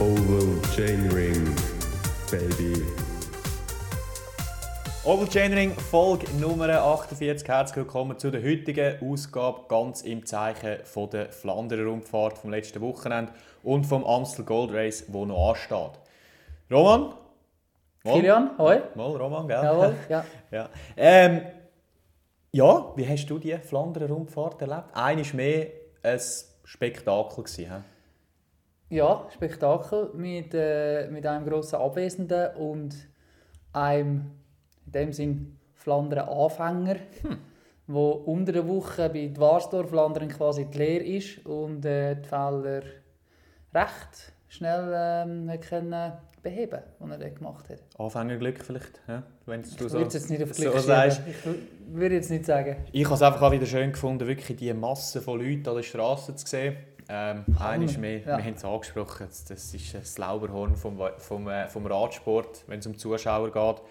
Oval Chainring, baby. Oval Chainring, Folge Nummer 48. Herzlich willkommen zu der heutigen Ausgabe, ganz im Zeichen von der Flanderer Rundfahrt vom letzten Wochenende und vom Amstel Gold Race, wo noch ansteht. Roman? Mal? Kilian, hoi. Mal, Roman, gell? Jawohl, ja. ja. Ähm, ja, wie hast du die Flanderer Rundfahrt erlebt? Eines mehr ein Spektakel gewesen, he? Ja, Spektakel mit, äh, mit einem grossen Abwesenden und einem, in dem Sinn, Flandern Anfänger, Hm. wo unter der Woche bei Dwarsdorf Flandern quasi die Lehre ist und äh, die Fehler recht schnell ähm, können beheben, die er gemacht hat. Anfängerglück vielleicht, he? wenn du Ich so, jetzt nicht auf so Glück sagst. schieben. Ich würde jetzt nicht sagen. Ich habe es einfach auch wieder schön gefunden, wirklich die Masse von Leuten an der Straße zu sehen. Ähm, eines mehr, Ja. wir haben es angesprochen, das ist das Lauberhorn vom, vom, äh, vom Radsport, wenn es um Zuschauer geht.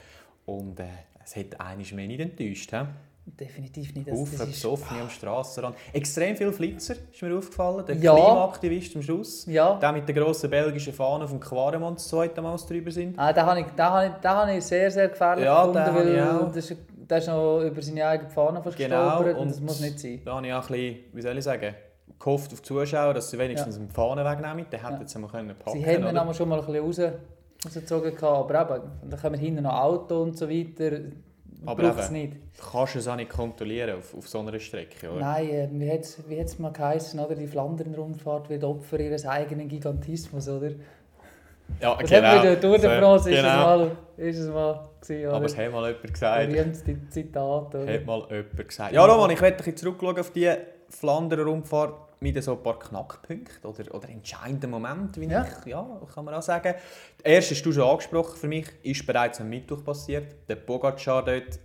Und äh, es hat eines mehr nicht enttäuscht. He? Definitiv nicht. Das, Haufen Besoffene am Strassenrand. Extrem viele Flitzer, ist mir aufgefallen. Der Ja. Klimaaktivist am Schluss. ja, Der mit der grossen belgischen Fahne vom Quaremont das zweite Mal drüber sind. Ah, den habe ich, den habe ich, den habe ich sehr, sehr gefährlich Ja, gefunden, weil ich auch. das ist, der ist noch über seine eigene Fahne fast Genau, gestolpert und und das muss nicht sein. Da habe ich auch ein bisschen, wie soll ich sagen, gehofft auf die Zuschauer, dass sie wenigstens Ja. die Fahne wegnehmen. Dann Ja. hätten sie mal können packen Sie ihn aber schon mal ein bisschen raus, rausgezogen, gehabt, aber eben, dann kommen hinten noch Auto und so weiter. Aber eben. nicht. Kannst du es auch nicht kontrollieren auf, auf so einer Strecke, oder? Nein, äh, wie hat es wie hat's mal geheißen, oder? die Flandern-Rundfahrt wird Opfer ihres eigenen Gigantismus, oder? Ja, Das haben wir in der Tour de So, France, ist, es genau. mal, ist es mal gewesen? Aber es hat mal jemand gesagt. Berühmteste Zitat, oder? Hat mal jemand gesagt. Ja, Roman, ich werde zurückschauen auf die Flanderer Rundfahrt mit so ein paar Knackpunkten oder, oder entscheidenden Momenten, wie Ja. ich, ja, kann man auch sagen. Der erste hast du schon angesprochen für mich, ist bereits am Mittwoch passiert. Der Pogacar dort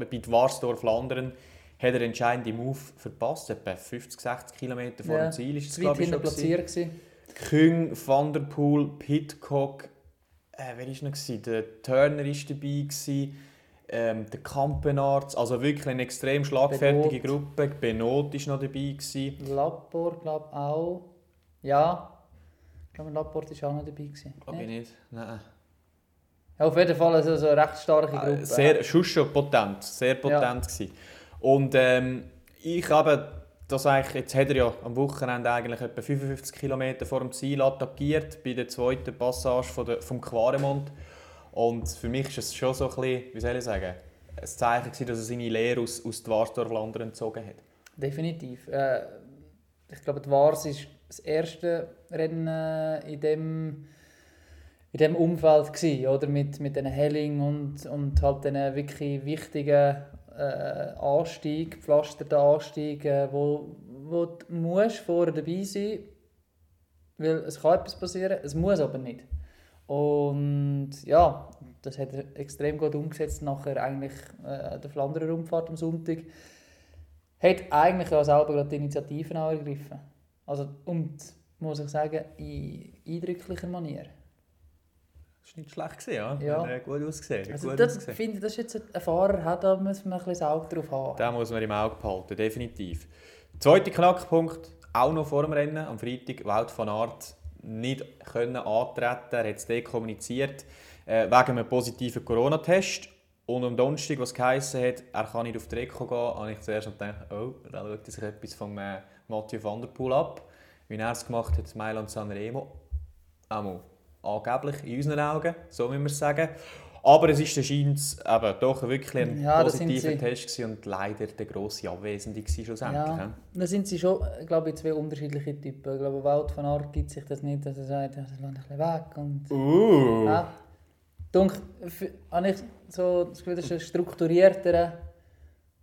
äh, bei Dwarsdorf Flandern hat er entscheidende Move verpasst, etwa 50, 60 Kilometer vor Ja, dem Ziel ist es, glaube ich, schon platziert gewesen. Küng, Van der Poel, Pitcock, äh, wer war noch? Der Turner war dabei, gewesen, ähm, der Kampenarzt, also wirklich eine extrem schlagfertige Benot. Gruppe. Benot war noch dabei. Gewesen. Lapport, glaube ich, auch. Ja. Ich glaube, Lapport war auch noch dabei. Gewesen. Glaube ich Nicht? nicht. Nein. Ja, auf jeden Fall also so eine recht starke Äh, Gruppe. Sehr, schon schon potent, sehr potent gewesen. Und ähm, ich habe das eigentlich, jetzt hat er ja am Wochenende eigentlich etwa 55 Kilometer vor dem Ziel attackiert, bei der zweiten Passage von der, vom Quaremont. Und für mich ist es schon so ein bisschen, wie soll ich sagen, ein Zeichen gewesen, dass er seine Lehre aus, aus Dwarsdorf-Landern entzogen hat. Definitiv. Äh, ich glaube, die Wars ist das erste Rennen äh, in dem, in dem Umfeld gewesen, oder? Mit, mit den Helling und, und halt den wirklich wichtigen äh, Anstieg, gepflasterten Anstieg, äh, wo, wo du musst vorher dabei sein weil es kann etwas passieren, es muss aber nicht. Und ja, das hat er extrem gut umgesetzt nachher eigentlich äh, der Flanderer Rundfahrt am Sonntag hat eigentlich ja selber gerade die Initiativen auch ergriffen. Also, und, muss ich sagen, in eindrücklicher Manier. Das war nicht schlecht, gewesen, ja? Ja. Äh, gut ausgesehen. Also, gut das, ausgesehen. ich finde, das ist jetzt ein Fahrer, hat, da muss man ein bisschen Auge drauf haben. Den muss man im Auge behalten, definitiv. Zweiter Knackpunkt, auch noch vor dem Rennen, am Freitag, Wout van Aert nicht können antreten. Er hat es dekommuniziert äh, wegen einem positiven Corona-Test. Und am Donnerstag, was geheißen hat, er kann nicht auf die Reko gehen, habe ich zuerst gedacht, oh, da schaut sich etwas von äh, Mathieu van der Poel ab. Wie er es gemacht hat, Mailand Sanremo. Einmal angeblich, in unseren Augen, so müssen wir sagen. Aber es ist anscheinend eben doch wirklich ein Ja, positiver. Test und leider der grosse Abwesende gewesen schlussendlich. Ja, da sind sie schon, glaube ich, zwei unterschiedliche Typen. Ich glaube, Wout van Aert gibt sich das nicht, dass er sagt, das ich ein bisschen weg. Und, Uh. ja. Dunk, f- habe ich so das Gefühl, das ist ein strukturierter,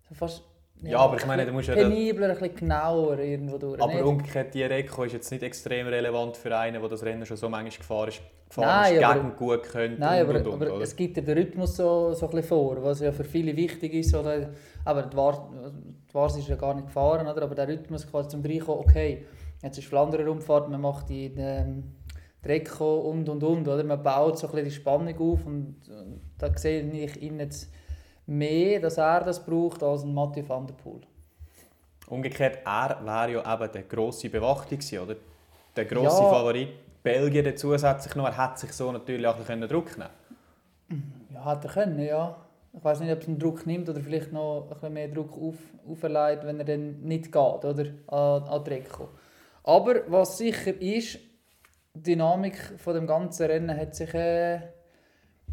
so fast Ja, aber ich meine, du musst ja penibler, ein bisschen genauer irgendwo durch. Aber nicht? umgekehrt, die Reko ist jetzt nicht extrem relevant für einen, der das Rennen schon so manchmal gefahren ist, gefahren Nein, ist aber- gegen gut könnte Nein, und, aber, und, und, aber es gibt ja den Rhythmus so, so ein bisschen vor, was ja für viele wichtig ist. Oder, aber die Wars, ist ja gar nicht gefahren, oder? aber der Rhythmus quasi zum Reinkommen, okay, jetzt ist Flandern Rundfahrt, man macht die, ähm, Drecko und und und, oder? man baut so ein bisschen die Spannung auf und, und da sehe ich ihn jetzt mehr, dass er das braucht, als ein Mathieu van der Poel. Umgekehrt, er wäre ja eben der grosse Bewachter gewesen, oder? Der grosse Ja. Favorit Belgien zusätzlich noch. Er hat sich so natürlich auch ein bisschen Druck nehmen Ja, hat er können, ja. Ich weiß nicht, ob es einen Druck nimmt oder vielleicht noch ein bisschen mehr Druck auf, auferlegt, wenn er dann nicht geht, oder? An, an Trikot. Aber was sicher ist, die Dynamik von dem ganzen Rennen hat sich äh,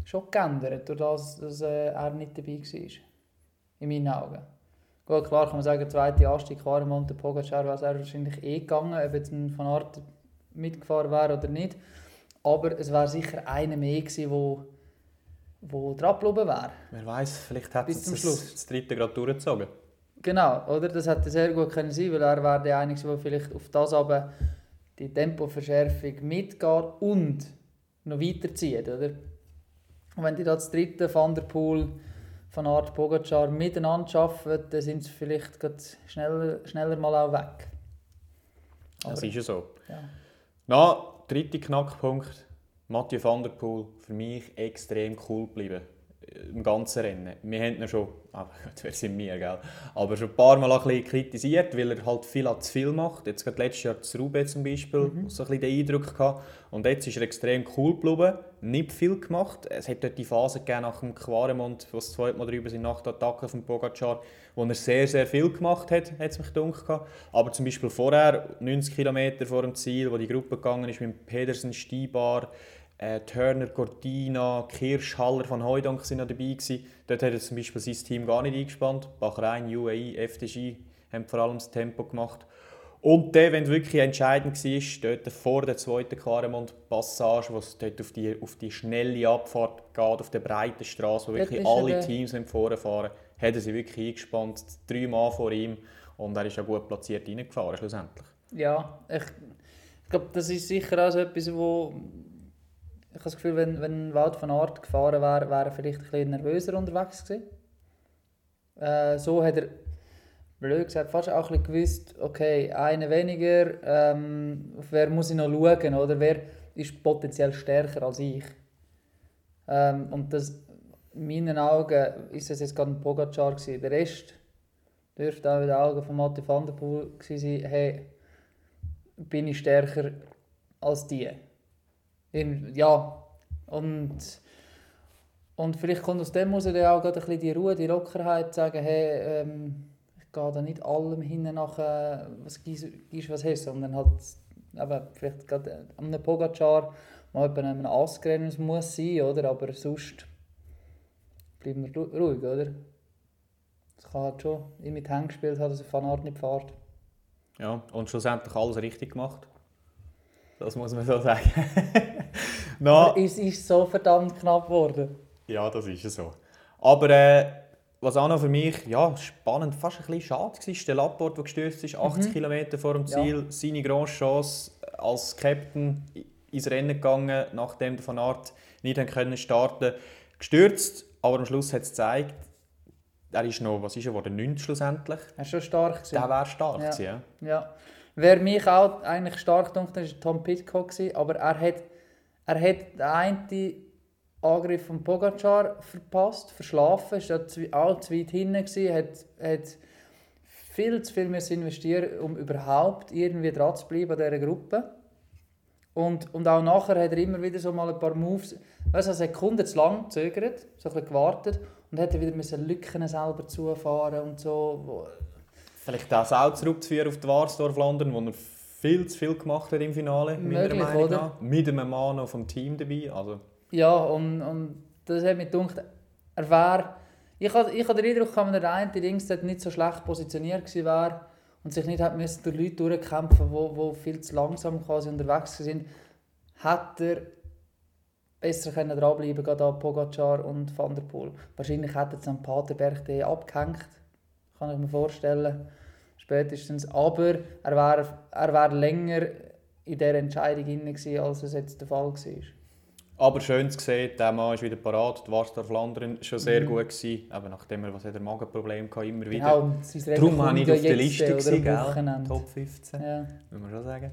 schon geändert, durch das, dass äh, er nicht dabei war. In meinen Augen. Gut, klar kann man sagen, zweite Anstieg war Monte Pogacar, wäre es wahrscheinlich eh gegangen, ob jetzt ein Van Aert mitgefahren wäre oder nicht. Aber es wäre sicher einer mehr gewesen, wo, wo dran geblieben wäre. Wer weiß, vielleicht hat es das, das dritte gerade durchgezogen. Genau, oder? Das hätte sehr gut können sein, weil er wäre der Einzige, der vielleicht auf das aber die Tempoverschärfung mitgeht und noch weiterzieht, oder? Und wenn die da das dritte Van der Poel von Art Pogacar miteinander arbeiten, dann sind sie vielleicht schneller, schneller mal auch weg. Das Aber- ist ja so. Ja. Na, dritter Knackpunkt. Mathieu van der Poel, für mich extrem cool geblieben. Im ganzen Rennen. Wir haben ihn schon, gut, wer sind wir, gell? Aber schon ein paar Mal ein bisschen kritisiert, weil er halt viel zu viel macht. Jetzt gerade letztes Jahr zu Roubaix zum Beispiel, so ein bisschen den Eindruck gehabt. Und jetzt ist er extrem cool geblieben, nicht viel gemacht. Es hat dort die Phase gegeben nach dem Quaremont, wo es zweimal drüber sind, nach der Attacke von Pogacar, wo er sehr, sehr viel gemacht hat, hat es mich gedacht. Aber zum Beispiel vorher, 90 Kilometer vor dem Ziel, wo die Gruppe gegangen ist mit Pedersen, Steibar, äh, Turner, Cortina, Kirsch, Haller von Heudank sind noch dabei gewesen. Dort hat er zum Beispiel sein Team gar nicht eingespannt. Bahrain, UAE, FDG haben vor allem das Tempo gemacht. Und dann, wenn es wirklich entscheidend war, dort vor der zweiten Quaremont-Passage, wo es dort auf die, auf die schnelle Abfahrt geht, auf der breiten Straße, wo Dort wirklich alle der- Teams vorne fahren, hat er sie wirklich eingespannt, drei Mann vor ihm. Und er ist ja gut platziert reingefahren, schlussendlich. Ja, ich, ich glaube, das ist sicher auch so etwas, wo ich habe das Gefühl, wenn, wenn Wout van Aert gefahren wäre, wäre er vielleicht ein bisschen nervöser unterwegs gewesen. Äh, so hat er, blöd gesagt, fast auch ein gewusst, okay, einer weniger, ähm, wer muss ich noch schauen, oder wer ist potenziell stärker als ich. Ähm, und das, in meinen Augen ist es jetzt gerade ein Pogacar gewesen. Der Rest dürfte auch in den Augen von Mathieu van der Poel gewesen sein, hey, bin ich stärker als die. Im- Ja, und, und vielleicht kommt aus dem muss dann auch ein bisschen die Ruhe, die Lockerheit, sagen, hey, ähm, ich gehe da nicht allem hinten nach, äh, was gibst was hast, sondern halt eben, vielleicht gerade an einem Pogacar, mal bei einem Asgren muss sein, oder? aber sonst bleiben wir ru- ruhig, oder? Es kann halt schon ihm mit Hängen gespielt haben, dass er Van nicht fährt. Ja, und schlussendlich alles richtig gemacht. Das muss man so sagen. Aber es ist so verdammt knapp geworden. ja, das ist ja so. Aber äh, was auch noch für mich ja, spannend, fast ein bisschen schade war, der Laporte, der gestürzt ist, 80 Kilometer vor dem Ja. Ziel. Seine grosse Chance als Captain ins Rennen gegangen, nachdem der Van Aert nicht können starten Gestürzt, aber am Schluss hat es gezeigt, er ist noch, was ist er geworden, 9 schlussendlich. Er ist schon stark. gewesen. Der wäre stark Ja. gewesen, ja. Ja. Wer mich auch eigentlich stark hat, war Tom Pitcock. gewesen, Aber er hat, er hat den einen Angriff von Pogacar verpasst, verschlafen, ist ja zu- auch zu weit hinten, gewesen, hat, hat viel zu viel müssen investieren, um überhaupt irgendwie dran zu bleiben an dieser Gruppe. Und, und auch nachher hat er immer wieder so mal ein paar Moves, weißt du, eine Sekunde zu lang gezögert, so ein bisschen gewartet und dann wieder müssen Lücken selber zufahren und so. Vielleicht das auch zurückzuführen auf die Warsdorf-London, wo er viel zu viel gemacht hat im Finale, meiner Möglich, Meinung oder? nach. Mit einem Mann noch vom Team dabei. Also, Ja, und, und das hat mich gedacht, er wäre... Ich hatte ich den Eindruck, dass der eine dort nicht so schlecht positioniert gewesen wäre und sich nicht hat müssen durch Leute durchkämpfen wo, wo viel zu langsam quasi unterwegs sind, hätte er besser können dranbleiben können, an Pogacar und Van der Poel. Wahrscheinlich hätte er am Paterberg den abgehängt, kann ich mir vorstellen, spätestens. Aber er wäre er wär länger in dieser Entscheidung gewesen, als es jetzt der Fall war. aber schön zu sehen, der Mann ist wieder parat. Die Warsdorf-London war schon sehr Mhm. gut. Gewesen. Eben nachdem er was hat er Magenproblem hatte, immer wieder. Genau, Darum war ich ja auf der Liste, gewesen, gell? Top 15, Ja. muss man schon sagen.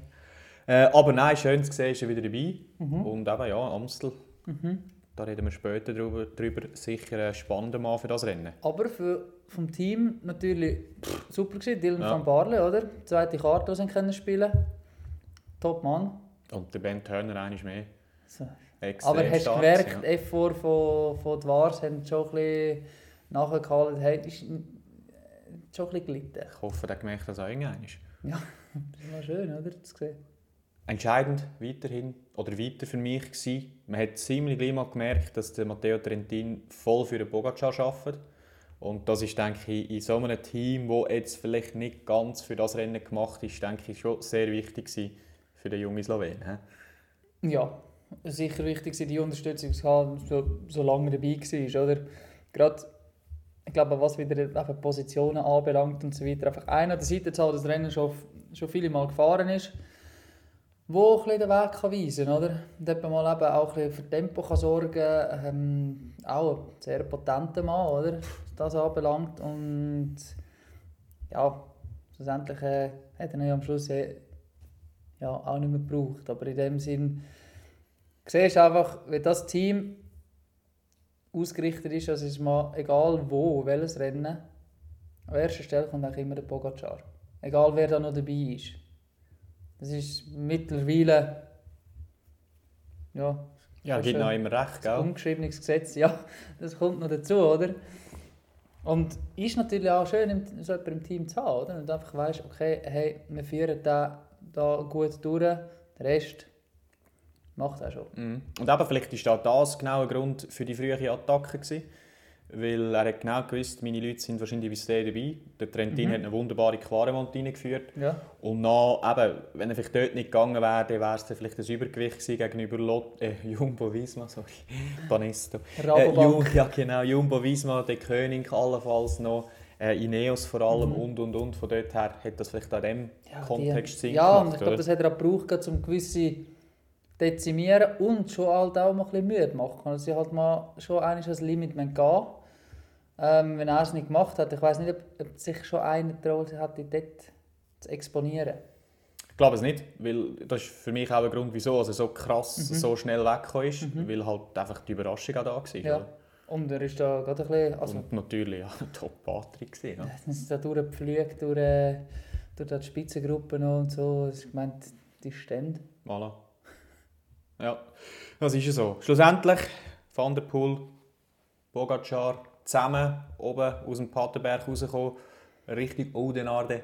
Äh, aber nein, schön zu sehen, ist er wieder dabei. Mhm. Und eben, ja, Amstel, da reden wir später drüber, drüber. Sicher ein spannender Mann für das Rennen. Aber für, vom Team natürlich super gewesen. Dylan Ja. van Barle, oder? Zweite Karte, die sie können spielen Top Mann. Und der Ben Turner einmal mehr. So. Aber hast du stark gemerkt, gewesen, die Effort von, von den Wars haben schon ein bisschen nachgehalten, hey, ist schon ein bisschen gelitten. ja. Ich hoffe, der gemerkt das auch irgendwann. Das ist mal schön, oder? Zu sehen. Entscheidend weiterhin, oder weiter für mich gewesen. Man hat ziemlich gleich mal gemerkt, dass der Matteo Trentin voll für den Pogacar arbeitet. Und das ist, denke ich, in so einem Team, das jetzt vielleicht nicht ganz für das Rennen gemacht ist, denke ich, schon sehr wichtig für den jungen Slowen. Ja, sicher wichtig war die Unterstützung zu haben, so, solange er dabei war, oder? Gerade, ich glaube, was wieder eben Positionen anbelangt und so weiter, einfach einer der Seite zu das Rennen schon, schon viele Mal gefahren ist, wo ein den Weg kann weisen kann, oder? Eben mal eben auch ein für Tempo kann sorgen kann, ähm, auch ein sehr potenter Mann, oder? Das anbelangt und ja, schlussendlich äh, hat er ihn am Schluss äh, ja, auch nicht mehr gebraucht, aber in dem Sinn Du siehst einfach, wie das Team ausgerichtet ist, also es ist mal egal wo, welches Rennen, an erster Stelle kommt eigentlich immer der Pogacar. Egal wer da noch dabei ist. Das ist mittlerweile ja, Ja, gibt noch immer recht, ein gell? ungeschriebenes Gesetz. Ja, das kommt noch dazu, oder? Und ist natürlich auch schön, so jemanden im Team zu haben, oder? Und einfach weißt, okay, hey, wir führen den da gut durch, der Rest macht er schon. Mhm. Und eben, vielleicht war das genau ein Grund für die frühe Attacke. Gewesen, weil er hat genau gewusst, meine Leute sind wahrscheinlich bis dahin dabei. Der Trentin Mhm. hat eine wunderbare Quaremont reingeführt. Ja. Und dann, eben, wenn er vielleicht dort nicht gegangen wäre, dann wäre es vielleicht ein Übergewicht gewesen gegenüber Lot, äh, Jumbo Visma, sorry, Banesto. Äh, Rabobank. Ju- ja, genau, Jumbo Visma, der König allenfalls noch, äh, Ineos vor allem Mhm. und und und. Von dort her hat das vielleicht auch in diesem Ja, Kontext die, Sinn Ja, und gemacht, ich glaube, das hat er auch gebraucht, um gewisse dezimieren und schon halt auch mal ein bisschen müde machen. Also sie halt mal schon eigentlich ans Limit gehen müssen. ähm, Wenn er es nicht gemacht hat, ich weiß nicht, ob, ob sich schon einer getraut hat, dort zu exponieren. Ich glaube es nicht, weil das ist für mich auch ein Grund, wieso er so krass, Mhm. so schnell weggekommen ist, weil halt einfach die Überraschung auch da war. Ja. oder? Und er ist da gerade ein bisschen, also Und natürlich ja, Top-Patrick gewesen. Ja. er ist da durchgepflügt durch, äh, durch die Spitzengruppe noch und so. Ich meine, die Stände. Voilà. Ja, das ist ja so. Schlussendlich, Van der Poel, Pogacar zusammen oben aus dem Paterberg rausgekommen, Richtung Oudenarde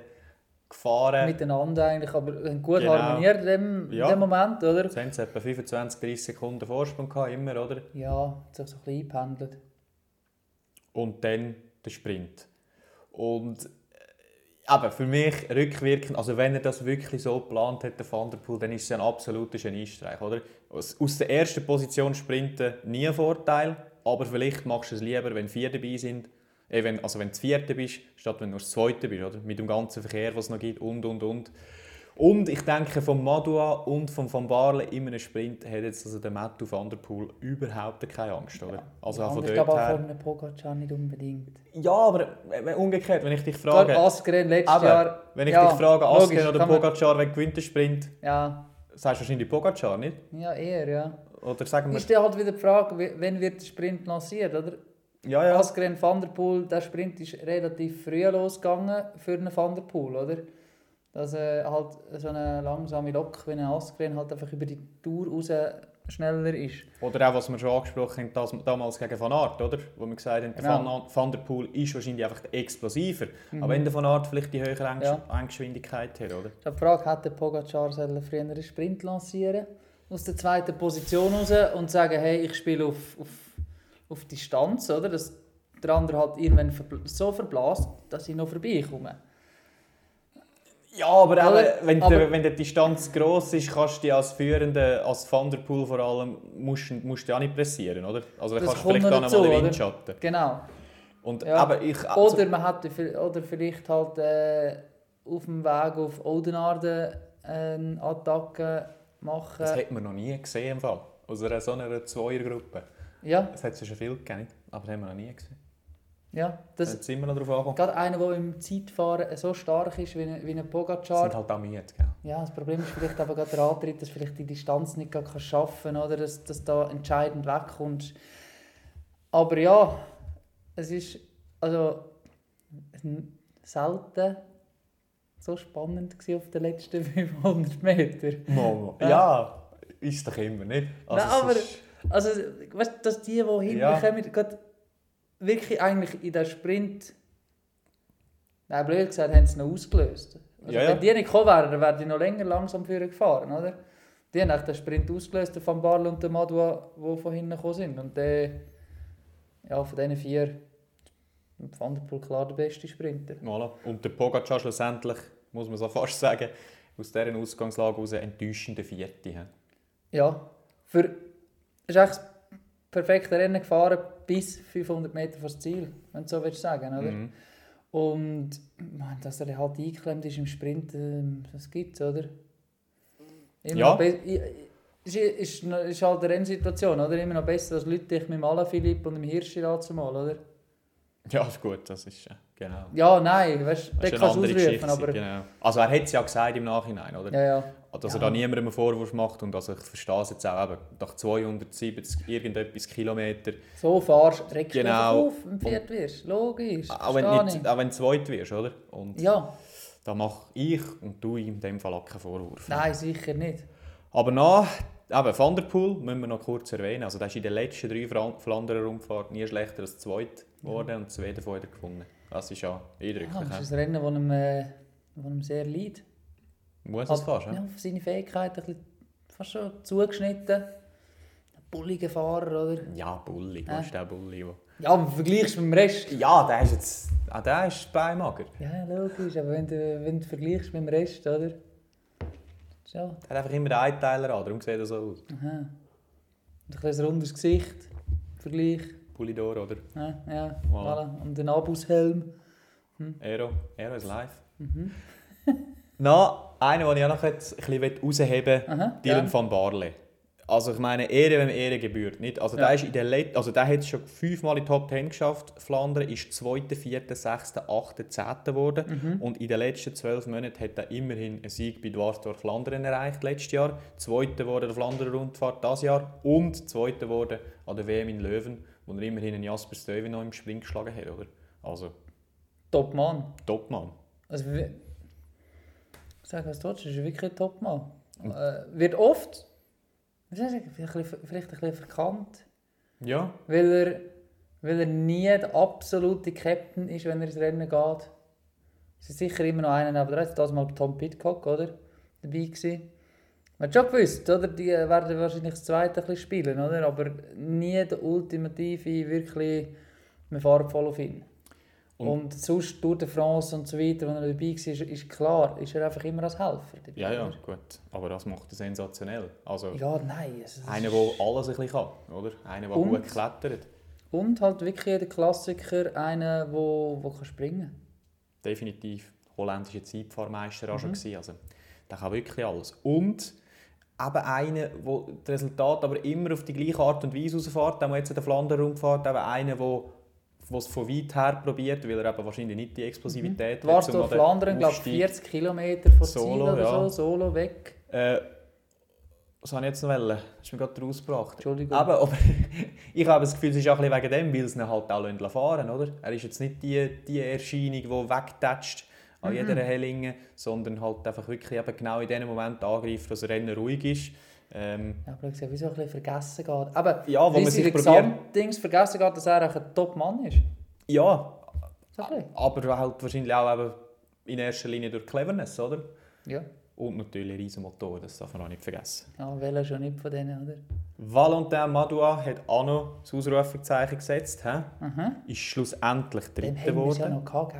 gefahren. Miteinander eigentlich, aber haben gut Genau. harmoniert in dem, Ja. dem Moment, oder? Jetzt haben sie etwa 25, 30 Sekunden Vorsprung gehabt, immer, oder? Ja, hat sich so ein bisschen eingependelt. und dann der Sprint. Und äh, eben, für mich rückwirkend, also wenn er das wirklich so geplant hat, der Van der Poel, dann ist es ein absoluter Geniestreich, oder? Aus, aus der ersten Position sprinten nie ein Vorteil, aber vielleicht machst du es lieber, wenn vier dabei sind, äh, wenn, also wenn du das vierte bist, statt wenn du nur das zweite bist, oder? Mit dem ganzen Verkehr, was es noch gibt und, und, und. Und ich denke, vom Madua und vom Van Barle in einem Sprint hat jetzt also der Matthew van der Poel überhaupt keine Angst, oder? Also auch von ich glaube auch her. von einem Pogacar nicht unbedingt. Ja, aber äh, umgekehrt, wenn ich dich frage, Gerade Asgren letztes aber, Jahr. wenn ich ja, dich frage, logisch, Asken oder kann man- Pogacar, wer gewinnt den Sprint, Ja, sagst wahrscheinlich Pogacar, nicht? ja, eher, ja. Oder sagen wir... Ist dann halt wieder die Frage, wann wird der Sprint lanciert, oder? Ja, ja. Asgren Van der Poel, der Sprint ist relativ früh losgegangen für einen Van der Poel, oder? Dass äh, halt so eine langsame Lok wie ein Asgren halt einfach über die Tour raus schneller ist. Oder auch, was wir schon angesprochen haben, damals gegen Van Aert, oder? Wo wir gesagt haben, der Genau. Van, Van der Poel ist wahrscheinlich einfach explosiver. Mhm. Aber wenn der Van Aert vielleicht die höhere Eng Ja. Hat, oder? Ich habe die Frage, hätte Pogacar früher einen Sprint lancieren aus der zweiten Position raus und sagen, hey, ich spiele auf, auf, auf Distanz, oder? Dass der andere halt irgendwann so verblasst, dass ich noch vorbeikomme. Ja, aber, eben, wenn, Aber- der, wenn die Distanz gross ist, kannst du dich als Führende, als Van der Poel vor allem, musst, musst du auch nicht pressieren, oder? Also dann kannst du vielleicht dann dazu, den oder? Windschatten. Genau. Und, Ja. aber ich, also, Oder man vi- oder vielleicht halt äh, auf dem Weg auf Oudenarde eine Attacke machen. das hat man noch nie gesehen im Fall. Aus einer so einer Zweiergruppe. ja, Das hat es schon viel gegeben, aber das haben wir noch nie gesehen. Ja. Da Das, hat immer noch drauf angekommen. gerade einer, der im Zeitfahren so stark ist wie ein, wie ein sind Pogacar. halt auch müde, gell? Ja, das Problem ist vielleicht aber gerade der Antritt, dass vielleicht die Distanz nicht gerade kannst schaffen oder dass, dass da entscheidend wegkommst. Aber ja, es ist also selten so spannend auf den letzten 500 Metern. Mama. Ja. Ja, ist doch immer, nicht? Nein, es aber- ist- Also, weißt dass die, die hinten Ja. kommen, gerade wirklich eigentlich in den Sprint. Nein, blöd gesagt, haben sie noch ausgelöst. Also, Ja, ja. Wenn die nicht gekommen wären, dann wären die noch länger langsam führen gefahren, oder? Die haben den Sprint ausgelöst, der Van Barle und der Madua, die von hinten gekommen sind. Und der, ja, von diesen vier, Van der Poel klar der beste Sprinter. Voilà. Und der Pogacar schlussendlich, muss man so fast sagen, aus dieser Ausgangslage heraus enttäuschende Vierte. Ja, für, ist das perfekte Rennen gefahren bis 500 Meter vor das Ziel, wenn du so willst sagen, oder? Mhm. Und man, dass er halt eingeklemmt ist im Sprint, ähm, das gibt es, oder? Immer Ja. Ist, ist, ist halt eine Rennsituation, oder? Immer noch besser als Leute dich mit dem Alaphilippe und dem Hirschi dazu mal, oder? Ja, ist gut, das ist äh, genau. Ja, nein, weißt Das ist eine andere Geschichte. aber... Genau. Also er hat es ja gesagt im Nachhinein, oder? Ja, ja. Dass Ja. er da niemandem einen Vorwurf macht und also ich verstehe es jetzt auch, eben, nach 270 irgendetwas Kilometer, So fahrst du, regst Genau. auf, wenn du viert wirst. Logisch, auch wenn, nicht, auch wenn du zweit wirst, oder? Und. Ja, da mache ich und du in dem Fall auch keinen Vorwurf. nein, sicher nicht. Aber nach eben Van der Poel müssen wir noch kurz erwähnen. Also, der ist in den letzten drei Rundfahrt nie schlechter als zweit geworden und zwei davon hat er gewonnen. Das ist ja eindrücklich. Ja, das ist ein Rennen, das ihm, äh, das ihm sehr leid. Muss es fast, ja, auf seine Fähigkeiten ein bisschen, fast schon zugeschnitten. Ein bulliger Fahrer, oder? Ja, Bulli. Du bist der Bulli. wo- Ja, aber vergleichst mit dem Rest. Ja, der ist jetzt... Ah, der ist beimager. Ja, logisch, aber wenn du, wenn du vergleichst mit dem Rest, oder? Ja, Der hat einfach immer den Einteiler an, darum sieht er so aus. aha. Und ein bisschen rundes Gesicht, Vergleich. Pulidor, oder? Ja, ja, Voilà. voilà. Und ein Abushelm. Aero. Aero ist live. Mhm. Na, einer, den ich auch noch jetzt ein bisschen herausheben Aha, Dylan gern. van Barle. Also ich meine, Ehre, wenn Ehre gebührt. Nicht? Also Ja. der, ist in der Let also der hat es schon fünfmal in die Top 10 geschafft. Flandern ist 2., 4., 6., 8., 10. geworden. Mhm. Und in den letzten zwölf Monaten hat er immerhin einen Sieg bei Dwarsdorf Flandern erreicht letztes Jahr. Zweiter wurde der Flanderer Rundfahrt dieses Jahr. Und Zweiter wurde an der WM in Löwen, wo er immerhin einen Jasper Stuyven noch im Sprint geschlagen hat. Oder? Also, Top Mann. Topmann. Also, wie- sag was du willst, das ist wirklich ein Top-Mann. Äh, wird oft, ich vielleicht ein bisschen, verkannt, Ja, weil er, weil er nie der absolute Captain ist, wenn er ins Rennen geht. Es ist sicher immer noch einer, aber jetzt das mal Tom Pitcock, oder? Dabei gewesen. Man hat schon gewusst, oder? Die werden wahrscheinlich das zweite ein bisschen spielen, oder? Aber nie der ultimative, wirklich, wir fahren voll auf ihn. Und- Und, sonst Tour de France und so weiter, wenn er dabei war, ist, klar, ist er einfach immer als Helfer dabei. ja, ja, gut. Aber das macht er sensationell. Also, Ja, nein. Es Einer, der alles ein bisschen kann, oder? Einer, der gut klettert. Und halt wirklich der Klassiker, einer, der wo, wo kann springen Definitiv. Holländischer Zeitfahrmeister auch Mhm. schon gewesen. Also, der kann wirklich alles. Und eben einer, der das Resultat aber immer auf die gleiche Art und Weise rausfährt, auch jetzt in der Flandern-Rundfahrt, eben einer, der es von weit her probiert, weil er eben wahrscheinlich nicht die Explosivität Du warst um durch an den Flandern, glaube ich, Aufstieg- 40 Kilometer Ziel Solo, oder ja. so, solo weg. Äh, was wollte ich jetzt noch? wollen? Das ist mir gerade rausgebracht. Entschuldigung. Aber, aber ich habe das Gefühl, es ist auch ein bisschen wegen dem, weil sie ihn halt auch fahren oder? Er ist jetzt nicht die, die Erscheinung, die wegtatscht Mhm. an jeder Hellinge, sondern halt einfach wirklich eben genau in dem Moment angreift, dass das Rennen ruhig ist. Ähm, Ja, aber ich wieso ein bisschen vergessen geht. Aber Ja, wo wie man sich den probiert- Gesamtdings vergessen geht, dass er auch ein Top-Mann ist. ja, So aber halt wahrscheinlich auch eben in erster Linie durch Cleverness, oder? Ja. Und natürlich ein riesen Motor, das darf man auch nicht vergessen. Ja, welcher schon nicht von denen, oder? Valentin Madua hat auch noch das Ausrufezeichen gesetzt? Aha. ist schlussendlich Den Dritter haben wir ja geworden. noch gehabt?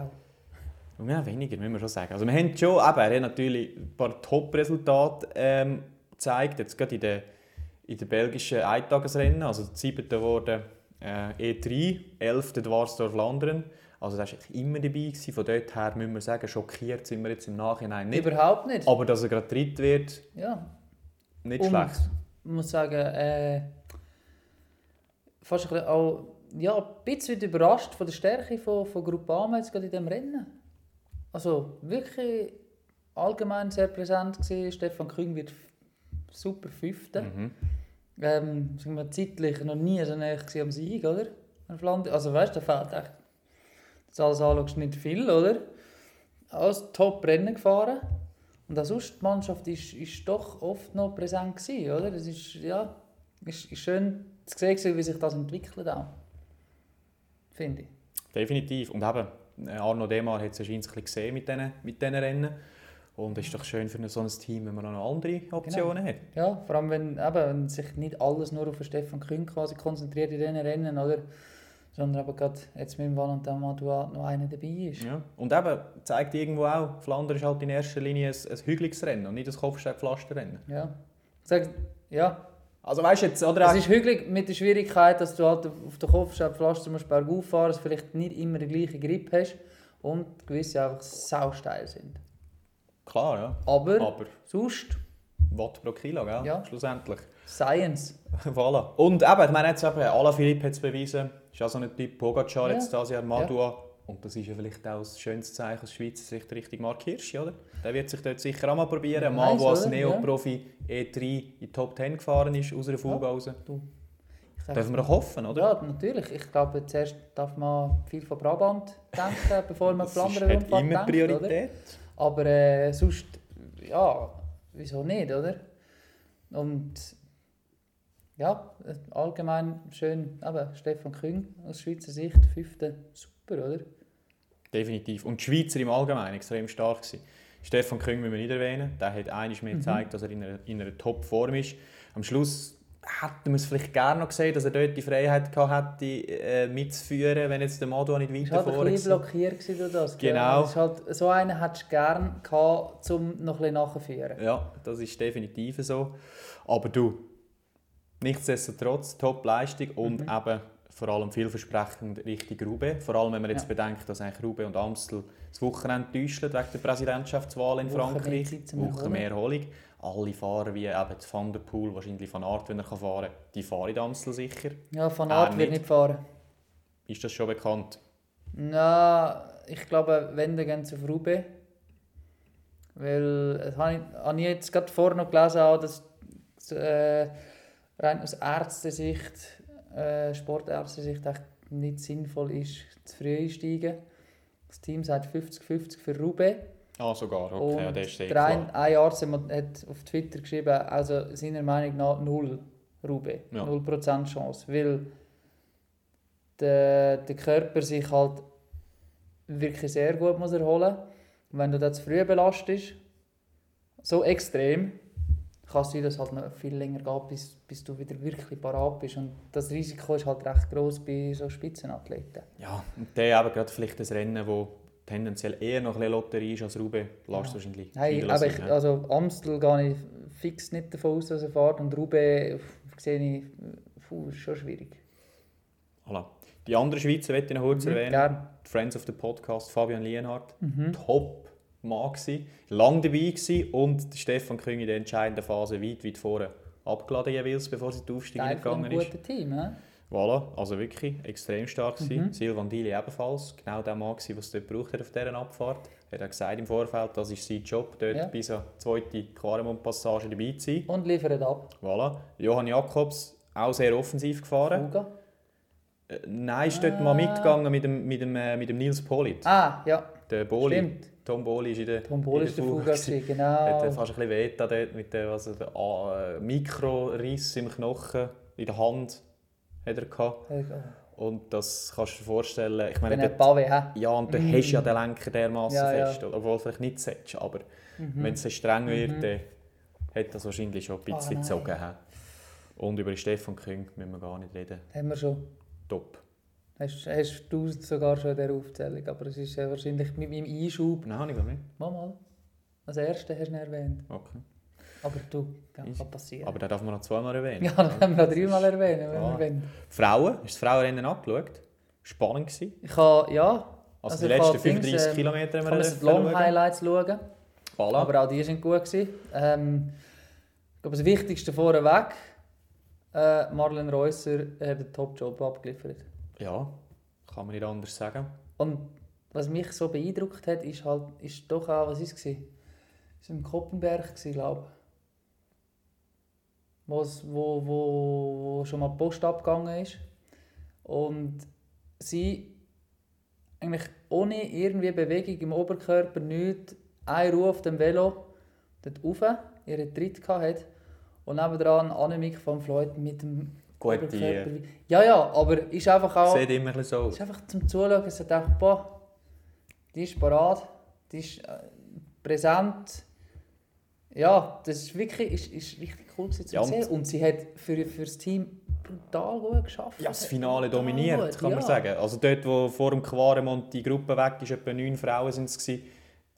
Ja, weniger, müssen wir schon sagen. Also wir haben schon, eben, er hat natürlich ein paar Top-Resultate ähm, gezeigt, jetzt gerade in den, in den belgischen Eintagesrennen, also der siebte wurde äh, E3, elfte Dwarsdorf Landeren, also das war immer dabei, gewesen. von dort her müssen wir sagen, schockiert sind wir jetzt im Nachhinein nicht. Überhaupt nicht. Aber dass er gerade dritt wird, Ja. nicht Und schlecht. ich muss sagen, äh, fast ein bisschen, auch, ja, ein bisschen überrascht von der Stärke von, von Groupama jetzt gerade in diesem Rennen. Also wirklich allgemein sehr präsent gewesen. Stefan Küng wird super Fünfter. Mhm. Ähm, sagen wir, zeitlich noch nie so näher am Sieg, oder? Also weißt du, da fehlt echt, das alles anschaust, nicht viel, oder? als Top-Rennen gefahren. Und auch sonst, die Mannschaft ist, ist doch oft noch präsent gewesen, oder? Es ist, ja, ist, ist schön zu sehen, wie sich das entwickelt auch. Finde ich. Definitiv. Und eben, Arno Demar hat es wahrscheinlich gesehen mit diesen, mit diesen Rennen. Und es ist doch schön für so ein Team, wenn man noch andere Optionen hat. Ja, vor allem, wenn, eben, wenn sich nicht alles nur auf den Stefan Kühn quasi konzentriert in diesen Rennen, oder? Sondern aber gerade jetzt mit dem Valentin Madua noch einer dabei ist. Ja. Und eben, zeigt irgendwo auch, Flandern ist halt in erster Linie ein, ein hügeliges Rennen und nicht ein Kopfsteinpflasterrennen. Ja. Sag, ja, Also weißt jetzt, oder? Es ist hügelig mit der Schwierigkeit, dass du halt auf den Kopfsteinpflaster musst bergauf fahren, dass du vielleicht nicht immer den gleichen Grip hast und gewisse einfach sausteil sind. Klar, ja. Aber, Aber sonst Watt pro Kilo, gell? Ja. Schlussendlich. Science. voilà. Und eben, ich meine jetzt eben, Alaphilippe hat es bewiesen, ist auch so ein Typ, Pogacar Ja. jetzt dieses Jahr, Madua. Und das ist ja vielleicht auch das schönste Zeichen aus Schweizer Sicht Richtung Mark Hirschi, oder? Der wird sich dort sicher auch mal probieren. Ein Mann, der als? Neoprofi E3 in die Top 10 gefahren ist, aus einer Fuge raus. Sag- Dürfen wir doch hoffen, oder? Ja, natürlich. Ich glaube, zuerst darf man viel von Brabant denken, bevor man das ist, Flandern Rundfahrt immer denkt, oder? Aber äh, sonst, ja, wieso nicht, oder? Und ja, allgemein schön, aber Stefan Küng aus Schweizer Sicht, fünfte, super, oder? Definitiv. Und die Schweizer im Allgemeinen extrem stark gewesen. Stefan Küng müssen wir nicht erwähnen. Der hat einiges Mhm. mehr gezeigt, dass er in einer, in einer Top-Form ist. Am Schluss hätten wir es vielleicht gerne noch gesehen, dass er dort die Freiheit gehabt hätte, äh, mitzuführen, wenn jetzt der Madua nicht Ich weiter halt vorne bisschen war. blockiert gewesen durch das. Genau. Ist halt, so einen hättest du gerne gehabt, um noch ein bisschen nachzuführen. Ja, das ist definitiv so. Aber du, nichtsdestotrotz, Top-Leistung und Mhm. eben vor allem vielversprechend Richtung Roubaix. Vor allem, wenn man jetzt Ja. bedenkt, dass eigentlich Roubaix und Amstel das Wochenende täuschen wegen der Präsidentschaftswahl in Woche Frankreich. Woche mehr Erholung. Alle Fahrer wie eben Van der Poel, wahrscheinlich von Art, wenn er kann fahren kann, die fahren in Amstel sicher. Ja, von Er Art wird nicht. nicht fahren. Ist das schon bekannt? Na, ich glaube, wenn, dann gehen sie auf Roubaix. Weil, das habe ich, habe ich jetzt gerade vorher noch gelesen, auch, dass äh, rein aus Ärztesicht, äh, Sportärztesicht, echt nicht sinnvoll ist, zu früh einsteigen. Das Team sagt 50-50 für Roubaix. Ah, sogar. Okay, ja, Und das ist der ein, ein Arzt hat auf Twitter geschrieben, also seiner Meinung nach null Roubaix, Ja. 0% Chance, weil der, der Körper sich halt wirklich sehr gut muss erholen muss. Wenn du das zu früh belastest, so extrem, kann es sein, dass es halt noch viel länger geht, bis, bis du wieder wirklich parat bist. Und das Risiko ist halt recht groß bei so Spitzenathleten. Ja, und der eben gerade vielleicht ein Rennen, das tendenziell eher noch ein bisschen Lotterie ist als Roubaix, lässt Ja. wahrscheinlich Hey, aber ich, ja. also Amstel gehe ich fix nicht davon aus, dass er fährt. Und pff, sehe ich, puh, ist schon schwierig. Voilà. Die anderen Schweizer möchte ich noch kurz Mhm, erwähnen. gern. Friends of the Podcast, Fabian Lienhardt. Mhm. Top Mann gewesen, lang dabei gewesen und Stefan Küng in der entscheidenden Phase weit, weit vorne abgeladen jeweils, bevor sie die Aufstiege von gegangen ist. guten Team. He? Voilà, also wirklich extrem stark gewesen. Mhm. Silvan Dili ebenfalls, genau der Mann gewesen, was es dort gebraucht hat auf dieser Abfahrt. Er hat gesagt im Vorfeld, das ist sein Job, dort Ja. bis zur zweiten Quaremont-Passage dabei zu sein. Und liefert ab. Voilà. Johann Jakobs, auch sehr offensiv gefahren. Fuga. Äh, nein, ist dort mal Ah. mitgegangen mit dem, mit dem, äh, mit dem Nils Polit. Ah, ja, Der Boli. stimmt. Tom Boli ist in der, Tom Bohl in ist der Fuga Fuga, gewesen, Hat äh, genau. fast ein bisschen weh da dort mit dem also der äh, Mikroriss im Knochen, in der Hand hat er gehabt. Und das kannst du dir vorstellen, ich meine, dort, Pavé ja, und dann Mm. hast du ja den Lenker dermaßen Ja, ja. fest, obwohl du vielleicht nicht setzt, aber Mhm. wenn es streng wird, Mhm. dann hat das wahrscheinlich schon ein Ah, bisschen nein. gezogen. hä? und über Stefan Küng müssen wir gar nicht reden. Haben wir schon. Top. Hast, hast du sogar schon in dieser Aufzählung, aber es ist ja wahrscheinlich mit meinem Einschub. Nein, ich nicht. Mal, mal. Als erste hast du ihn erwähnt. Okay. Aber du, Easy. kann passieren. Aber den darf man noch zweimal erwähnen. ja, dann können wir dreimal erwähnen, wenn Ja. wir wollen. Frauen, hast du das Frauenrennen angeschaut? Spannend gewesen. Ich kann, ja, Also, Also die ich letzten kann Dings, 35 ähm, Kilometer ich haben wir die schauen. Long-Highlights schauen. Voilà. Aber auch die waren gut. Gewesen. Ähm, ich glaube, das Wichtigste vorweg, äh, Marlene Reusser hat einen Top-Job abgeliefert. Ja, kann man nicht anders sagen. Und was mich so beeindruckt hat, ist halt, ist doch auch, was ist es? Es war im Koppenberg, glaube ich. Wo's- Wo, wo, wo schon mal die Post abgegangen ist. Und sie eigentlich ohne irgendwie Bewegung im Oberkörper, nichts, ein Ruhe auf dem Velo, dort rauf, ihren Tritt hatte. Und nebenan Annemiek von Floyd mit dem Gut, Oberkörper. Ja, ja, aber ist einfach auch... sieht immer ein so aus. ist einfach zum Zuschauen, es hat einfach, boah, die ist parat, die ist äh, präsent. Ja, das ist wirklich ist, ist richtig zu Ja, und-. Und sie hat für, für das Team brutal gut geschafft. Ja, das Finale dominiert, gut, kann man ja. sagen. Also dort, wo vor dem Quaremont die Gruppe weg ist, etwa neun Frauen sind es gewesen,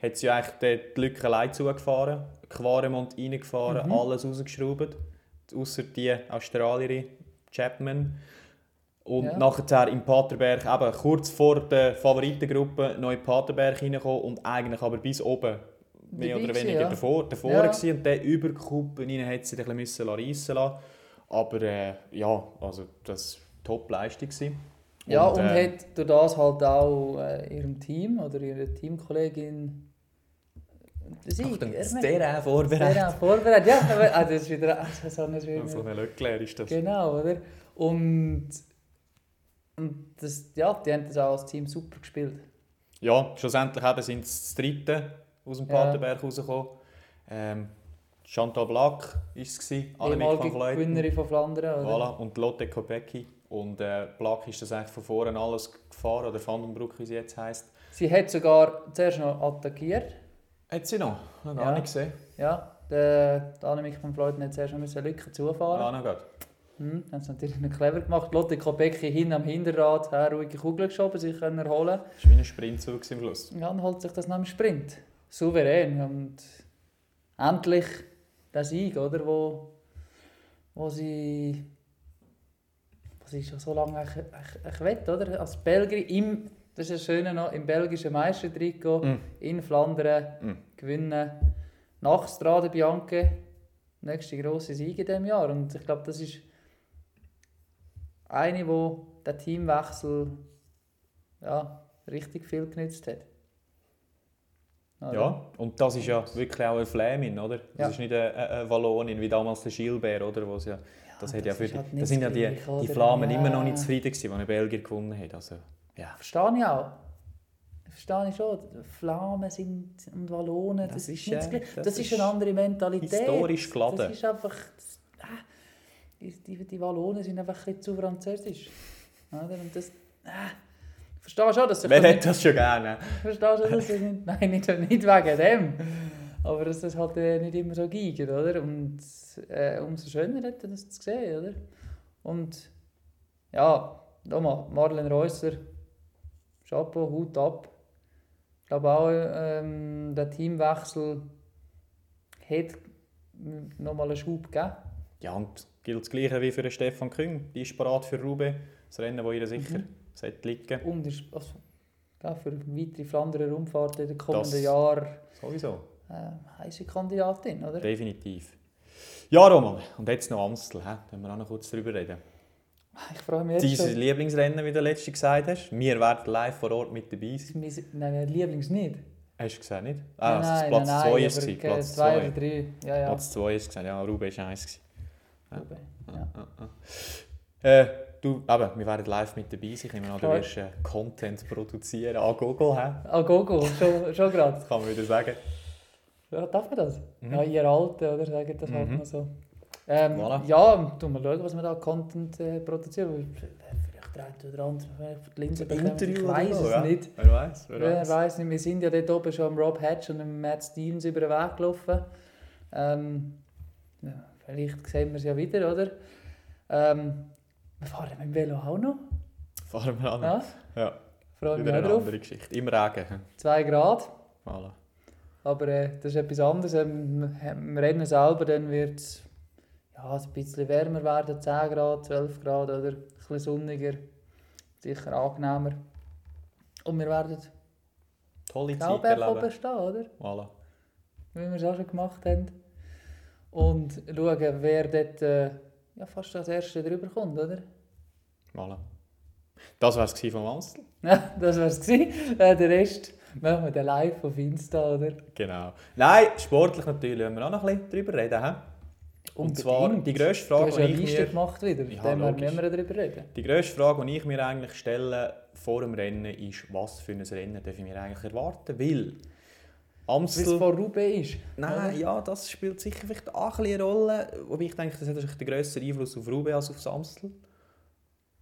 hat sie eigentlich die Lücke allein zugefahren, Quaremont reingefahren, Mhm. alles rausgeschraubt, außer die Australierin Chapman. Und Ja. nachher im Paterberg, eben kurz vor der Favoritengruppe, noch in Paterberg reingekommen und eigentlich aber bis oben mehr oder weniger ja. davor, davor Ja. gewesen. und dann über die Kuppe rein hat sie ein bisschen reissen lassen. Aber äh, ja, also das war Top-Leistung. Ja, und, äh, hat durch das halt auch äh, ihrem Team oder ihrer Teamkollegin Sieg der auch vorbereitet. Auch vorbereitet. Ja, aber, ah, das ist wieder ah, so eine schöne... So eine Lücke ist das. Genau, oder? Und, und das, ja, die haben das auch als Team super gespielt. Ja, schlussendlich eben sind sie das dritte aus dem Ja. Paterberg rausgekommen. Ähm, Chantal Black war es, Annemiek Ehemalige. Gewinnerin von Flandern. Oder? Voilà, und Lotte Kopecky. Und äh, Black ist das eigentlich von vorne alles gefahren, oder Vandenbruck, wie sie jetzt heisst. Sie hat sogar zuerst noch attackiert. Hat sie noch? Noch gar Ja. nicht gesehen. Ja, der, Annemiek von Fleuten hat zuerst noch eine Lücke zufahren. Ah, noch gut. Hm, haben sie natürlich nicht clever gemacht. Lotte Kopecky hin am Hinterrad, her, ruhige Kugel geschoben, sich können erholen. Das war wie ein Sprintzug am Schluss. Ja, dann holt sich das nach dem Sprint. Souverän. Und endlich der Sieg, oder? Wo, wo sie. Was sie schon so lange ich, ich, ich wett, oder? Als Belgier im. Das ist das Schöne noch, im belgischen Meistertrikot Mm. in Flandern Mm. gewinnen. Nach Strade Bianche. Nächste grosse Sieg in diesem Jahr. Und ich glaube, das ist eine, wo der Teamwechsel ja, richtig viel genützt hat. Oder? Ja, und das ist ja wirklich auch eine Flämin, oder? Das Ja. ist nicht eine, Wallonin, wie damals der Gilbert, oder? Wo's ja, das, hat ja das für die, halt das sind ja das die, Gleiche, die oder? Flamen immer noch nicht zufrieden gewesen, als ein Belgier gewonnen hat. Also, ja. Verstehe ich auch. Verstehe ich schon. Flamen sind und Wallonen, das, Das ist nicht das äh, das Das, ist eine andere Mentalität. historisch geladen. Das ist einfach... Das, ah, die, die, Wallonen sind einfach ein bisschen zu französisch. Oder? Und das... Ah, ich verstehe schon, dass Wer das hätte das schon gerne? Ich verstehe schon, dass das nicht, nein, nicht, nicht wegen dem. Aber dass das halt äh, nicht immer so geht, oder? Und äh, umso schöner hätte das zu sehen, oder? Und ja, nochmal, Marlene Reusser, Chapeau, Hut ab. Ich glaube auch, ähm, der Teamwechsel hat nochmal einen Schub gegeben. Ja, und gilt das Gleiche wie für den Stefan Küng. Die ist parat für Roubaix. Das Rennen, das ihr sicher Mhm. Sollte liegen Und ist also, ja, für weitere Flanderer Rundfahrt in den kommenden Jahren Sowieso. äh, heiße Kandidatin, oder? Definitiv. Ja, Roman. Und jetzt noch Amstel. He? Da können wir auch noch kurz drüber reden. Ich freue mich Dein schon. Lieblingsrennen, wie du letztes gesagt hast. Wir werden live vor Ort mit dabei sein. Nein, Lieblings nicht. Hast du gesagt, nicht? Ah, also nein, Platz nein, 2 nein, ist es. Platz zwei 2. oder drei. Ja, ja. Platz 2 ist es. Ja, Roubaix war 1. Ja. Ja. Ah, ah. Äh, du, eben, wir werden live mit dabei sein. Ich nehme an, du wirst äh, Content produzieren an Google. Ah, Gogo, schon, schon gerade. Das kann man wieder sagen. Ja, darf man das? Mhm. Ja, ihr Alten, oder? Sagen das halt Mhm. mal so. Ähm, Voilà. Ja, tun wir schauen, was wir da Content äh, produzieren. Vielleicht der eine oder andere vielleicht die Linse bekommen. Ich weiß es nicht. Wer weiß, wer Wer weiß. nicht, wir sind ja dort oben schon am Rob Hatch und Matt Stevens über den Weg gelaufen. Ähm, ja, vielleicht sehen wir es ja wieder, oder? Ähm, wir fahren mit dem Velo auch noch. Fahren wir an. Ja, Ja, freue mich wieder auch eine drauf. andere Geschichte. Im Regen. 2 Grad. Voilà. Aber äh, das ist etwas anderes. Ähm, Im Rennen selber dann wird es ja, ein bisschen wärmer werden, 10 Grad, 12 Grad oder ein bisschen sonniger. Sicher angenehmer. Und wir werden Tolle Zeit erleben. stehen, oder? Voilà. Wie wir es auch schon gemacht haben. Und schauen, wer dort äh, ja, fast als Erste drüber kommt, oder? Voilà. Das war es vom Amstel. Ja, das war es. Äh, der Rest machen wir dann live auf Insta, oder? Genau. Nein, sportlich natürlich, wollen wir auch noch ein bisschen drüber reden. He? Und zwar die grösste Du Frage, hast ja die ich mir... gemacht wieder, Ja, von dem müssen wir darüber reden. Die grösste Frage, die ich mir eigentlich stelle vor dem Rennen, ist, was für ein Rennen darf ich mir eigentlich erwarten? Weil Wie es Amstel... von Roubaix ist. Nein, ja, das spielt sicher vielleicht auch ein eine Rolle. Wobei ich denke, das hat wahrscheinlich den grösseren Einfluss auf Roubaix als auf Amstel.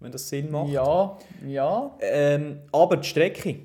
Wenn das Sinn macht. Ja, ja. Ähm, aber die Strecke,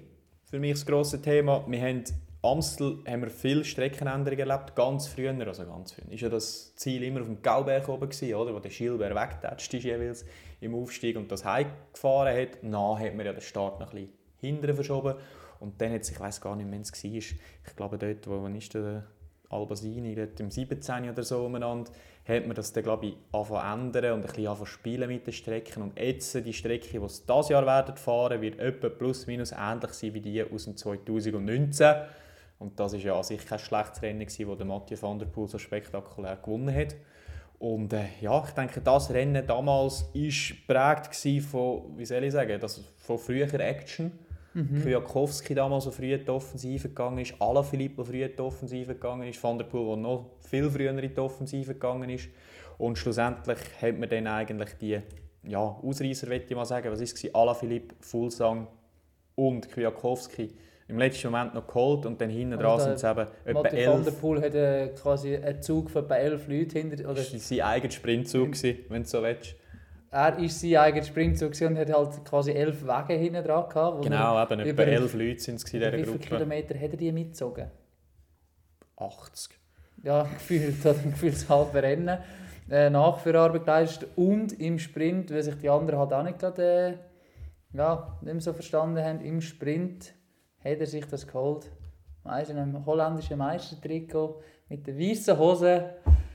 für mich das grosse Thema. Wir haben Amstel haben wir viele Streckenänderungen erlebt, ganz früher, also ganz früher. Ist ja das Ziel immer auf dem Gauberg oben gewesen, oder? Wo der Schilber weggetatscht ist jeweils im Aufstieg und das heimgefahren hat. Nach hat man ja den Start noch ein bisschen hinterher verschoben und dann hat sich, ich weiß gar nicht, wann es war, ich glaube dort, wo wann ist der Albasini, dort im 17. oder so umeinander, hat man das dann, glaube ich, angefangen zu ändern und ein bisschen angefangen zu spielen mit den Strecken. Und jetzt, die Strecke, die sie dieses Jahr werden fahren, wird etwa plus minus ähnlich sein wie die aus dem 2019. Und das war ja an sich kein schlechtes Rennen, gewesen, wo der Mathieu van der Poel so spektakulär gewonnen hat. Und äh, ja, ich denke, das Rennen damals war geprägt von, wie soll ich sagen, das, von früher Action. Mhm. Kwiatkowski damals so früh in die Offensive gegangen ist, Alaphilippe, der früh in die Offensive gegangen ist, Van der Poel, der noch viel früher in die Offensive gegangen ist. Und schlussendlich hat man dann eigentlich die ja, Ausreißer, möchte ich mal sagen, was ist es? Alaphilippe, Fulsang und Kwiatkowski im letzten Moment noch geholt und dann hinten dran der sind es eben etwa Mathieu van der elf. Poel hat äh, quasi einen Zug von etwa elf Leuten hinter... Oder Das war sein eigener Sprintzug, gewesen, wenn du so willst. Er war sein eigener Sprintzug und hat halt quasi elf Wege hinten dran gehabt. Genau, eben, etwa über- elf Leute sind es in er- dieser Wie viele Gruppe. Kilometer hat er die mitgezogen? 80. Ja, gefühlt, oder gefühlt das halbe Rennen. Äh, Nachführarbeit geleistet und im Sprint, weil sich die anderen halt auch nicht gerade äh, ja, nicht mehr so verstanden haben, im Sprint hat er sich das geholt. Weißt in einem holländischen Meistertrikot mit der weißen Hose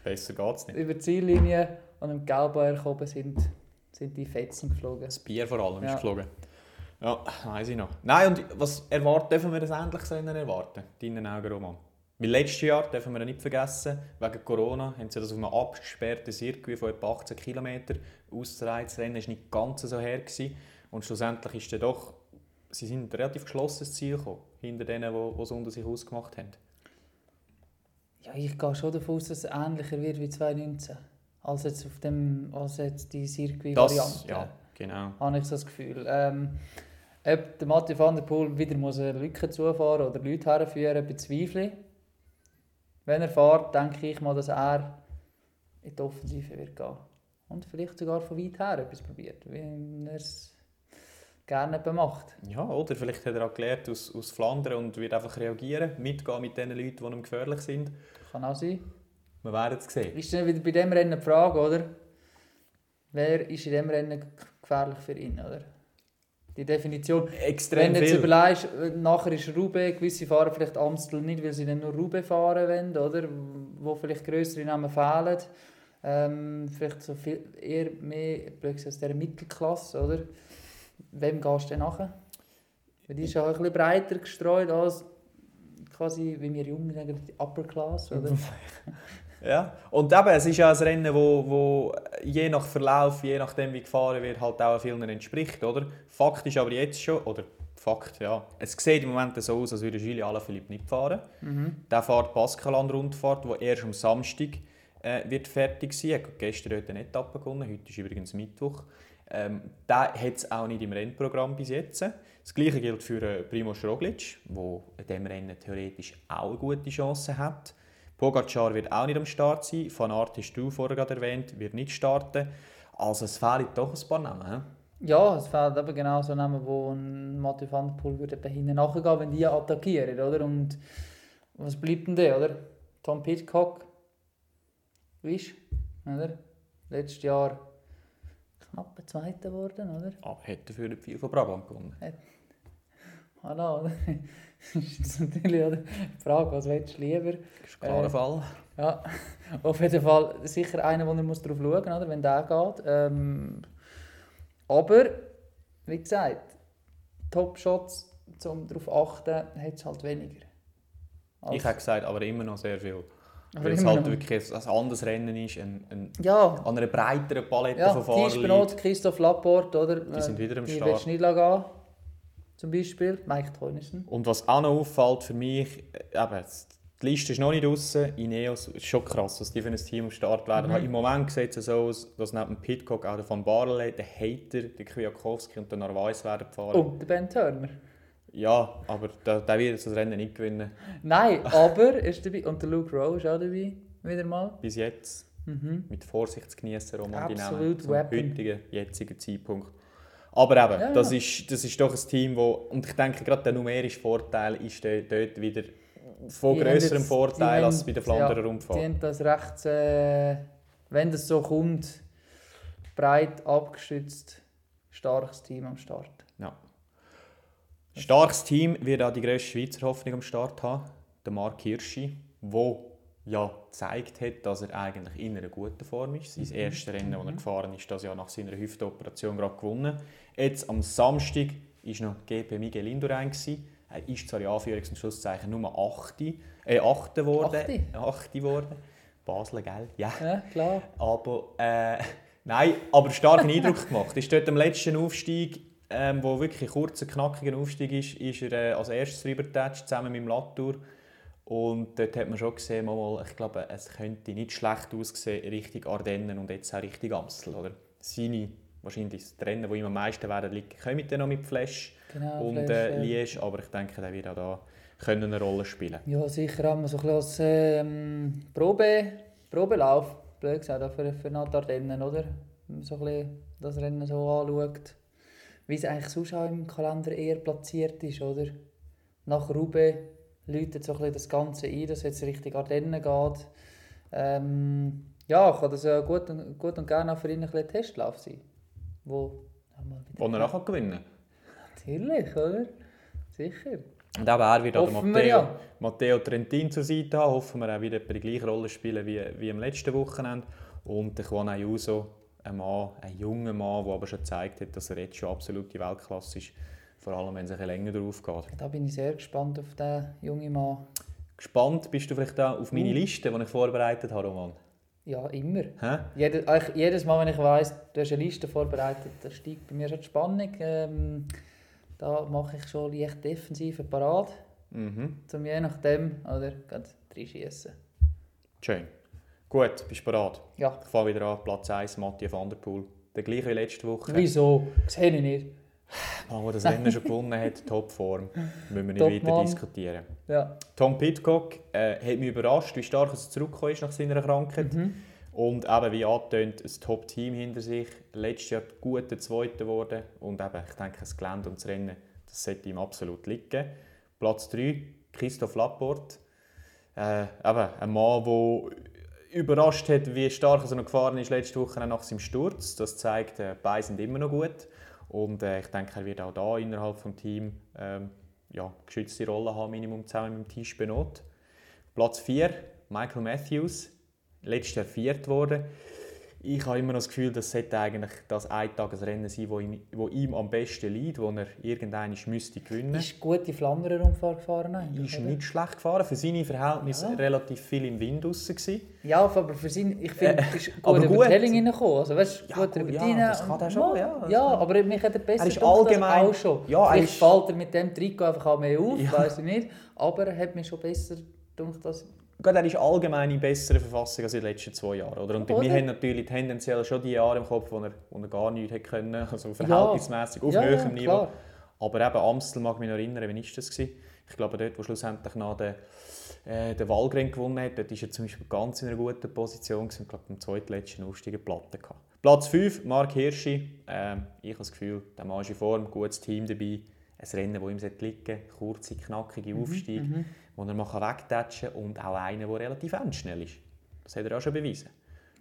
Besser geht es nicht. über die Ziellinie und im Gelbauer oben sind, sind die Fetzen geflogen. Das Bier vor allem Ja. ist geflogen. Ja, weiß ich noch. Nein, und was erwarten, dürfen wir ein ähnliches Rennen erwarten? Deinen Augen, Roman? Weil letztes Jahr, dürfen wir nicht vergessen, wegen Corona haben sie das auf einem abgesperrten Circuit von etwa 18 km auszureizen. Das Rennen war nicht ganz so her. Gewesen. Und schlussendlich ist dann doch, sie sind relativ geschlossen ins Ziel gekommen, hinter denen, die die es unter sich ausgemacht haben. Ja, ich gehe schon davon aus, dass es ähnlicher wird wie 2019. Als jetzt, auf dem, als jetzt die Circuit-Variante. Ja, genau. habe ich so das Gefühl. Ähm, ob der Mathieu van der Poel wieder muss eine Lücke zufahren oder Leute herführen, bezweifle ich. Wenn er fährt, denke ich mal, dass er in die Offensive wird gehen. Und vielleicht sogar von weit her etwas probiert, wie er es gerne macht. Ja, oder vielleicht hat er auch gelernt aus, aus Flandern und wird einfach reagieren, mitgehen mit den Leuten, die ihm gefährlich sind. Kann auch sein. Wir werden es sehen. Ist dann wieder bei dem Rennen die Frage, oder? Wer ist in dem Rennen gefährlich für ihn, oder? Die Definition. Extrem Wenn du jetzt viel. überlegst, äh, nachher ist Roubaix, gewisse fahren vielleicht Amstel nicht, weil sie dann nur Roubaix fahren wollen, oder? Wo vielleicht größere Namen fehlen. Ähm, vielleicht so viel, eher mehr aus dieser Mittelklasse, oder? Wem gehst du denn nachher? Weil die ist ja auch ein bisschen breiter gestreut als quasi, wie wir Jungen sagen, die Upper Class, oder? Ja, und eben, es ist ja ein Rennen, wo, wo je nach Verlauf, je nachdem wie gefahren wird, halt auch vielen entspricht, oder? Fakt ist aber jetzt schon, oder Fakt, ja, es sieht im Moment so aus, als würde Julien Alaphilippe nicht fahren. Mhm. Der fährt Baskeland-Rundfahrt, die erst am Samstag äh, wird fertig sein. Er hat gestern heute eine Etappe gewonnen, heute ist übrigens Mittwoch. Ähm, der hat es auch nicht im Rennprogramm bis jetzt. Das gleiche gilt für äh, Primoz Roglic, der in diesem Rennen theoretisch auch eine gute Chance hat. Pogacar wird auch nicht am Start sein. Van Aert hast du vorher gerade erwähnt, wird nicht starten. Also es fehlen doch ein paar Namen. hä? Ja, es fehlt eben genau so Namen, wo ein Mathieu van der Poel würde hinten nachgehen, wenn die attackieren, oder? Und was bleibt denn da, oder? Tom Pitcock, weißt oder? Letztes Jahr knapp Zweiter geworden, oder? Aber hat dafür nicht viel von Brabant gewonnen. Hallo, oder? Das ist natürlich die Frage, was willst du lieber? Das ist ein klarer Äh, Fall. Ja, auf jeden Fall sicher einer, wo man muss drauf schauen muss, wenn der geht. Ähm, aber, wie gesagt, Top-Shots, um darauf achten, hat es halt weniger. Als- Ich habe gesagt, aber immer noch sehr viel. aber Weil es halt noch. wirklich ein, anderes Rennen ist, ein, ein, Ja, an einer breiteren Palette ja von Fahrern. Benot, Christoph Laporte, oder? Die sind wieder am die Start. willst du nicht gehen, zum Beispiel. Mike Teunissen. Und was auch noch auffällt für mich, äh, eben, Die Liste ist noch nicht draußen. Ineos ist schon krass, was die für ein Team am Start werden. Mhm. Im Moment sieht es so aus, dass neben dem Pitcock auch der Van Barley, der Hater, der Kwiatkowski und der Narvaez werden fahren. Und der Ben Turner. Ja, aber der, der wird das Rennen nicht gewinnen. Nein, aber er ist dabei. Und der Luke Rowe ist auch dabei. Wieder mal. Bis jetzt. Mhm. Mit Vorsicht zu genießen, Roman die Absolut Namen, zum Weapon. heutigen, jetzigen Zeitpunkt. Aber eben, Ja, das, ist, das ist doch ein Team, wo, und ich denke, gerade der numerische Vorteil ist dort wieder von jetzt- Vorteil als bei der Flanderer ja, Rundfahrt. Die haben das recht, äh, wenn das so kommt, breit abgestützt, starkes Team am Start. Ja. Starkes Team wird auch die grösste Schweizer Hoffnung am Start haben, der Mark Hirschi, der ja gezeigt hat, dass er eigentlich in einer guten Form ist. Sein erstes Rennen, das er gefahren ist, das Jahr nach seiner Hüftoperation gerade gewonnen. Jetzt am Samstag war noch GP Miguel Indurain. gewesen. Er ist zwar in Anführungs- und Schlusszeichen nur 8. Äh, 8. geworden. Achte? 8. geworden. Basel, gell? Ja. Ja, klar. Aber äh, nein, aber starken Eindruck gemacht. Ist dort am letzten Aufstieg, ähm, wo wirklich ein kurzer, knackiger Aufstieg ist, ist er äh, als erstes rübergetatscht, zusammen mit dem Latour. Und dort hat man schon gesehen, mal, ich glaube, es könnte nicht schlecht aussehen, Richtung Ardennen und jetzt auch Richtung Amstel. Oder? Seine, wahrscheinlich das Rennen, wo ihm am meisten werden liegen, kommen dann noch mit Flash Genau, und äh, Liège, aber ich denke, der wird auch da können eine Rolle spielen. Ja, sicher haben wir so ein bisschen als ähm, Probe, Probelauf, blöd gesagt, für, für Ardennen, oder? Wenn man so ein bisschen das Rennen so anschaut, wie es eigentlich sonst auch im Kalender eher platziert ist, oder? Nach Roubaix läutet so ein das Ganze ein, dass es jetzt Richtung Ardennen geht. Ähm, ja, kann das ja gut und, gut und gerne auch für ihn ein, Testlauf sein. Wo, wieder- Wo er auch gewinnen kann. Natürlich, oder? Sicher. Und eben er wird auch Hoffen wir Matteo, ja. Matteo Trentin zur Seite haben. Hoffen wir, er wird etwa die gleiche Rolle spielen wie, wie am letzten Wochenende. Und der Juan Ayuso, ein Mann, ein junger Mann, der aber schon gezeigt hat, dass er jetzt schon absolute Weltklasse ist. Vor allem, wenn es ein bisschen länger drauf geht. Da bin ich sehr gespannt auf den jungen Mann. Gespannt bist du vielleicht auch auf meine Uh. Liste, die ich vorbereitet habe, Roman? Ja, immer. Jedes, eigentlich jedes Mal, wenn ich weiss, du hast eine Liste vorbereitet, da steigt bei mir schon die Spannung. Ähm, da mache ich schon leicht defensive Parat, Mhm. um je nachdem oder gerade reinschießen. Schön. Gut, bist du bereit? Ja. Ich fange wieder an. Platz 1, Matthias van der Poel. Der gleiche wie letzte Woche. Wieso? Sehe ich nicht. Mann, der das Rennen schon gewonnen hat, Topform. Müssen wir nicht Top weiter Mann. diskutieren. Ja. Tom Pitcock äh, hat mich überrascht, wie stark er zurückgekommen ist nach seiner Krankheit. Mhm. Und eben, wie angetönt, ein Top-Team hinter sich. Letztes Jahr gut der Zweite geworden. Und eben, ich denke, das Gelände und das Rennen, das sollte ihm absolut liegen. Platz 3, Christoph Laporte. Äh, eben, ein Mann, der überrascht hat, wie stark er noch gefahren ist letzte Woche nach seinem Sturz. Das zeigt, äh, beide sind immer noch gut. Und äh, ich denke, er wird auch da innerhalb des Teams ähm, ja, geschützte Rolle haben, Minimum zusammen mit Tisch Benot. Platz 4, Michael Matthews, letztes Jahr viert worden. Ich habe immer das Gefühl, das sollte eigentlich das Eintagesrennen sein, wo ihm, wo ihm am besten liegt, wo er irgendwann müsste gewinnen Ist gute Flanderer-Umfahrt gefahren eigentlich, ist oder? nicht schlecht gefahren. Für seine Verhältnisse Ja. relativ viel im Wind draussen gewesen. Ja, aber für sein, ich finde, Äh, ist gut aber über gut. die Helling reingekommen. Also, weißt, Ja, gut gut, über ja, die das kann er schon, ja. Ja, aber mich hat er besser Er ist allgemein- auch schon. Ja, er Vielleicht ist- fällt er mit dem Trikot einfach auch mehr auf, Ja. weiß ich nicht. Aber er hat mich schon besser gedacht, dass... Gut, er ist allgemein in besserer Verfassung als in den letzten zwei Jahren. Oder? Und Oder? wir haben natürlich tendenziell schon die Jahre im Kopf, wo er, wo er gar nichts hätte können, also verhältnismäßig auf ja, ja, höherem Niveau. klar. Aber eben Amstel mag mich noch erinnern, wann war das? Gewesen? Ich glaube, dort, wo schlussendlich noch der, äh, der Walgren gewonnen hat, dort war er zum Beispiel ganz in einer guten Position. Ich glaube, am zweitletzten Aufstieg Platte gehabt. Platz 5, Mark Hirschi. Ähm, ich habe das Gefühl, der Mann ist in Form, gutes Team dabei. Ein Rennen, das ihm liegen sollte, kurze, knackige Mhm, Aufstieg, wo er mal wegtatschen kann und auch einer, der relativ endschnell ist. Das hat er auch schon bewiesen.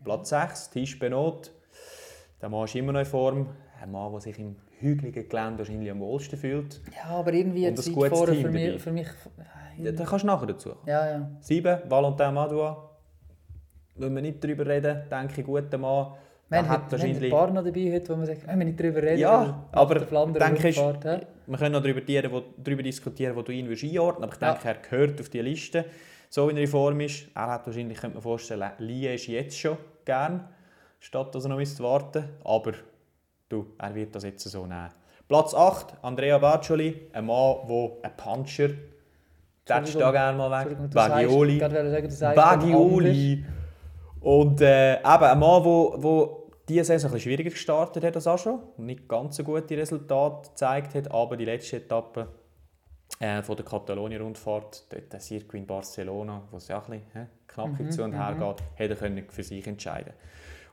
Platz 6, Tisch Benot. Der Mann ist immer noch in Form. Ein Mann, der sich im hügeligen Gelände wahrscheinlich am wohlsten fühlt. Ja, aber irgendwie Und ein Zeit gutes vorher Team für mich... Für mich Ja, da kannst du nachher dazu kommen. ja, ja. 7, Valentin Madua. Wenn wir nicht darüber reden, denke ich, guter Mann. Haben, hat heute- wir haben ein wahrscheinlich... paar noch dabei heute, wo man sagt, wenn wir nicht darüber reden, Ja, aber der Flanderer denke ich-? Wir können noch darüber, darüber diskutieren, wo du ihn würdest einordnen aber ich Ja. denke, er gehört auf die Liste. So wie er in Form ist. Er hat wahrscheinlich, könnte man vorstellen, Lie ist jetzt schon gern, statt dass er noch müsste warten Aber du, er wird das jetzt so nehmen. Platz 8, Andrea Baccioli, ein Mann, der ein Puncher Tätst du da gerne mal weg? Bagioli. Bagioli. Und äh, eben ein Mann, wo diese Saison ein bisschen schwieriger gestartet hat als auch schon. und Nicht ganz so gute Resultate gezeigt hat, aber die letzte Etappe äh, von der Katalonien-Rundfahrt, dort der Circuit in Barcelona, wo es ja auch ein bisschen hä, knackig Mhm, zu und her geht, hätte er können für sich entscheiden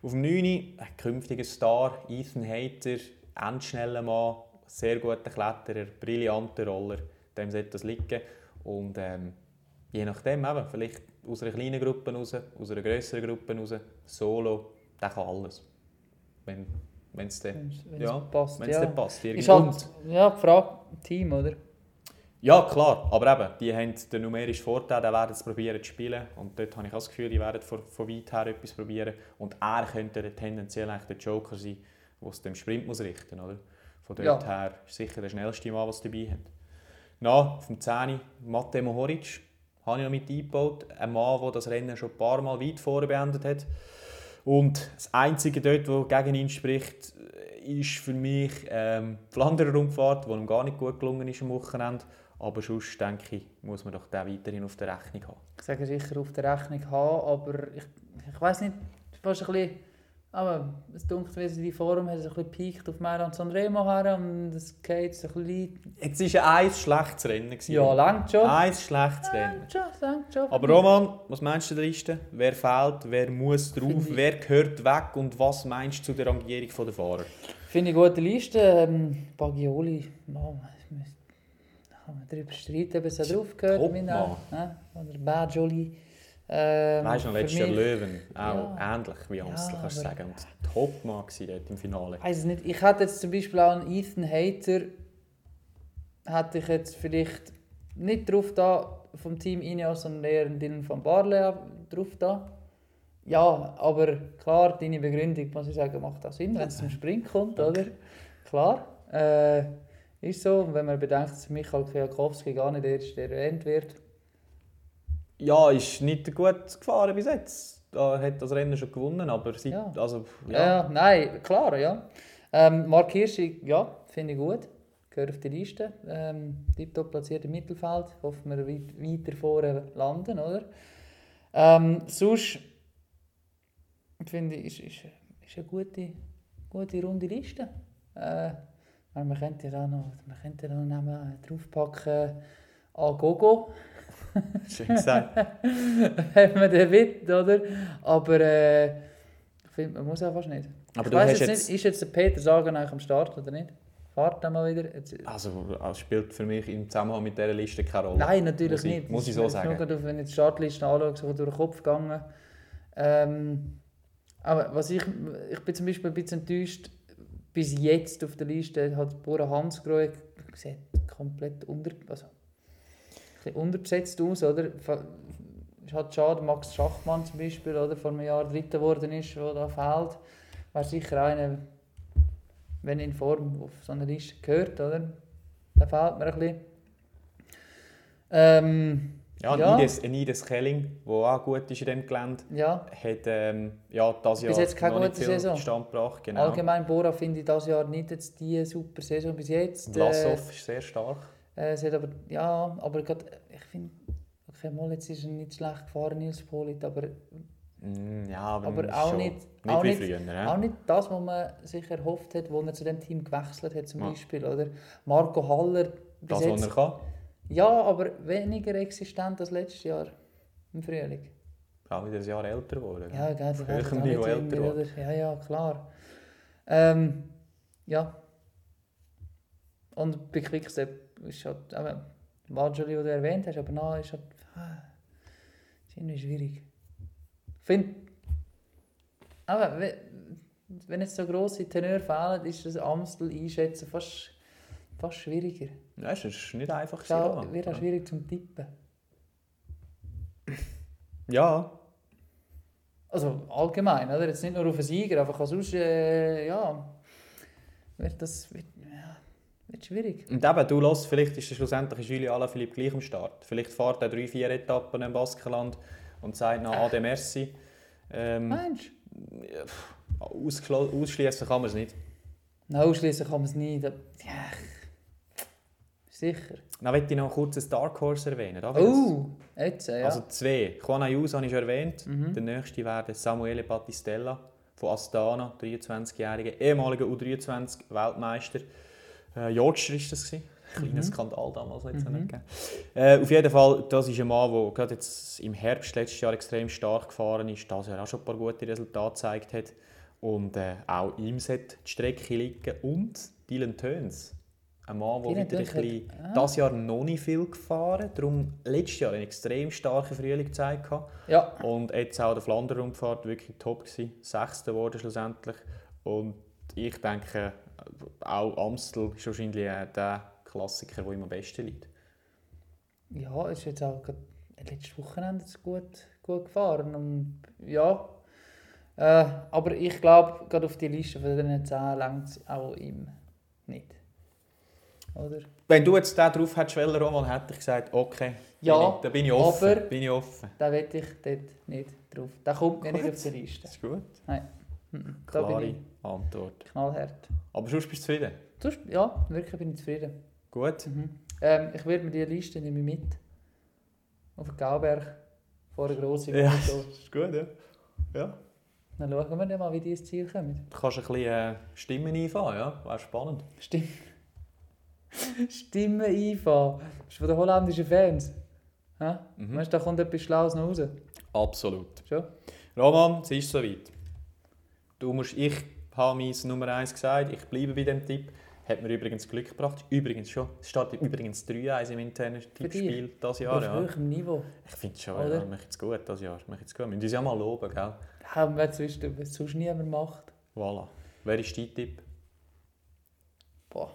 Auf dem 9. ein künftiger Star, Ethan Hayter, endschneller Mann, sehr guter Kletterer, brillanter Roller, dem sollte das liegen. Und ähm, je nachdem, eben, vielleicht aus einer kleinen Gruppe raus, aus einer grösseren Gruppe raus, solo, der kann alles. Wenn es dann, Wenn ja, passt. wenn's ja. passt. Ist irgendwo. halt, ja, die Frage, Team, oder? Ja, klar, aber eben, die haben den numerischen Vorteil, die werden es probieren zu spielen. Und dort habe ich auch das Gefühl, die werden von, von weit her etwas probieren. Und er könnte tendenziell eigentlich der Joker sein, der es dem Sprint muss richten muss. Von dort Ja. her ist sicher der schnellste Mann, was dabei hat. Na, vom 10. Matteo Mohoric habe ich noch mit eingebaut. Ein Mann, der das Rennen schon ein paar Mal weit vorher beendet hat. Und das Einzige dort, was gegen ihn spricht, ist für mich ähm, die Flanderer Rundfahrt, die ihm gar nicht gut gelungen ist am Wochenende. Aber sonst denke ich, muss man doch den weiterhin auf der Rechnung haben. Ich sage sicher auf der Rechnung haben, aber ich, ich weiß nicht, fast ein bisschen, aber es dunkelt mir, die Form hat so ein bisschen gepiekt auf Mailand Sanremo her und es geht so ein bisschen... Jetzt war ein schlechtes Rennen. gewesen. Ja, langt schon. Ein schlechtes Rennen. Langt schon, langt schon. Aber Roman, was meinst du der Liste? Wer fehlt, wer muss drauf, wer gehört weg und was meinst du zu der Rangierung der Fahrer? Finde ich eine gute Liste. Ähm, Bagioli, no, kann man darüber streiten, ob es da drauf gehört. Top, äh, oder Bagioli. Ähm, Weißt du letztes Jahr Löwen, auch Ja. ähnlich wie Amstel, Ja, kannst du sagen. Und Topmann dort im Finale. Ich weiß nicht. Ich hätte jetzt zum Beispiel auch einen Ethan Hater, hätte ich jetzt vielleicht nicht drauf da vom Team Ineos, sondern eher einen Dylan van Barle drauf da. Ja, aber klar, deine Begründung, muss ich sagen, macht auch Sinn, wenn es zum Sprint kommt, oder? Klar, äh, ist so. Und wenn man bedenkt, dass Michael Kwiatkowski gar nicht erst erwähnt wird. Ja, ist nicht gut gefahren bis jetzt. Er hat das Rennen schon gewonnen, aber seit, Ja. also, Ja, ja. nein, klar, ja. Ähm, Mark Hirschi, ja, finde ich gut. Gehört auf die Liste. Ähm, Tiptop platziert im Mittelfeld. Hoffen wir weit, weiter vorne landen, oder? Ähm, sonst finde ich, ist, ist, ist eine gute, gute runde Liste. Äh, aber man könnte ja auch noch, man könnte ja noch Namen draufpacken. Agogo, schön gesagt. wenn man den will, oder? Aber äh, ich finde, man muss auch fast nicht. Aber ich du hast jetzt, jetzt- nicht, ist jetzt der Peter Sagan eigentlich am Start oder nicht? Fahrt er mal wieder? Jetzt, Also, das spielt für mich im Zusammenhang mit dieser Liste keine Rolle. Nein, natürlich muss ich, nicht. Muss ich so sagen. Nur, wenn ich die Startliste anschaue, so durch den Kopf gegangen. Ähm, aber was ich, ich bin zum Beispiel ein bisschen enttäuscht, bis jetzt auf der Liste hat Bora Hansgrohe komplett unter, also, bisschen unterbesetzt aus, oder? Ist halt schade, Max Schachmann zum Beispiel, oder, vor einem Jahr Dritter geworden ist, der da fehlt. Wäre sicher einer, wenn in Form auf so eine Liste gehört, oder? Da fehlt mir ein bisschen. Ähm, Ja, ein Ja. Ides, ein Ides Kelling, der auch gut ist in diesem Gelände, ja, hat ähm, ja, das Jahr Bis jetzt keine noch gute Saison. Stand gebracht. Genau. allgemein Bora finde ich das Jahr nicht jetzt die super Saison bis jetzt. Vlasov ist sehr stark. Äh, es hat aber, ja, aber grad, ich finde, okay, mal jetzt ist er nicht schlecht gefahren, Nils Polit, aber Mm, ja, aber, Aber auch nicht- nicht auch nicht- früher. Ne? auch nicht das, was man sich erhofft hat, wo er zu dem Team gewechselt hat zum Ja. Beispiel, oder? Marco Haller, das, was jetzt, er kann. ja, aber weniger existent als letztes Jahr im Frühling. Auch wieder ein Jahr älter geworden. Ja, gell, das auch nicht älter oder? Ja, ja, klar. Ähm, ja. Und bei Quickstep ist halt, eben, Marjorie, die du erwähnt hast, aber nein, ist halt, ah, ist irgendwie schwierig. Ich finde, aber we- wenn jetzt so grosse Tenöre fehlen, ist das Amstel einschätzen fast, fast schwieriger. Ja, es ist nicht einfach. Auch- gewesen, wird auch ja. schwierig zum Tippen. Ja, Also allgemein, oder? Jetzt nicht nur auf einen Sieger, einfach sonst, äh, ja, wird das wird, ja, wird schwierig. und eben, du hörst, vielleicht ist schlussendlich Julien Alaphilippe gleich am Start. Vielleicht fährt er drei, vier Etappen im Baskenland und sagt nach Ade Merci. Ähm, Meinst ausschließen kann man es nicht. du? Nein, ausschließen kann man es nicht. Da- Ja, Sicher. Dann möchte ich noch kurz ein Dark Horse erwähnen. Das? Oh, jetzt, ja. Also zwei. Juan Ayuso habe ich schon erwähnt. Mhm. Der nächste wäre Samuele Battistella von Astana, 23-jähriger, ehemaliger U23-Weltmeister. Äh, Yorkshire war das. Gewesen. Kleiner Mhm. Skandal damals, hat es noch nicht gegeben. Äh, auf jeden Fall, das ist ein Mann, der gerade jetzt im Herbst letztes Jahr extrem stark gefahren ist, das Jahr auch schon ein paar gute Resultate gezeigt hat. Und äh, auch ihm sollte die Strecke liegen. Und Dylan Töns, ein Mann, der wieder ein bisschen, ah. das Jahr noch nicht viel gefahren darum letztes Jahr einen extrem starken Frühling gezeigt. ja. Und jetzt auch der Flandern-Rundfahrt wirklich top gewesen. Sechster wurde schlussendlich. Und ich denke, auch Amstel ist wahrscheinlich der Klassiker, der ihm am besten liegt. Ja, ist jetzt auch letztes Wochenende gut, gut gefahren. Und ja, äh, aber ich glaube, gerade auf die Liste von den 10 längt es auch ihm nicht. Oder? Wenn du jetzt den drauf hättest, wollen, Roman, hätte ich gesagt, okay, Ja, bin ich, da bin ich offen. aber- bin ich offen. Da will ich dort nicht drauf. Der kommt mir nicht auf die Liste. Das ist gut. Mhm, Da bin Klare ich Antwort. knallhart. Aber sonst bist du zufrieden? Sonst, ja, wirklich bin ich zufrieden. Gut. Mhm. Ähm, ich werde mir diese Liste nehme mit. Auf den Gauberg. Vor der grossen Ja, das ist gut, ja. ja. Dann schauen wir dann mal, wie die ins Ziel kommen. Du kannst ein bisschen äh, Stimmen einfahren, ja? Wäre spannend. Stimmt. Stimmen einfahren. Das ist von den holländischen Fans. Hä? Mhm. Weißt du, da kommt etwas Schlaues noch raus. Absolut. Schon? Roman, es ist soweit. Du musst, ich habe mein Nummer 1 gesagt, ich bleibe bei dem Tipp. Hat mir übrigens Glück gebracht. Übrigens schon. Es steht übrigens 3-1 im internen Tippspiel dieses Jahr. Auf Ja. höherem Niveau. Ich finde es schon, Oder? ja, macht jetzt gut dieses Jahr. Macht jetzt gut. Wir müssen uns ja mal loben, gell? Haben wir sonst, sonst niemand macht. Voilà. Wer ist dein Tipp? Boah,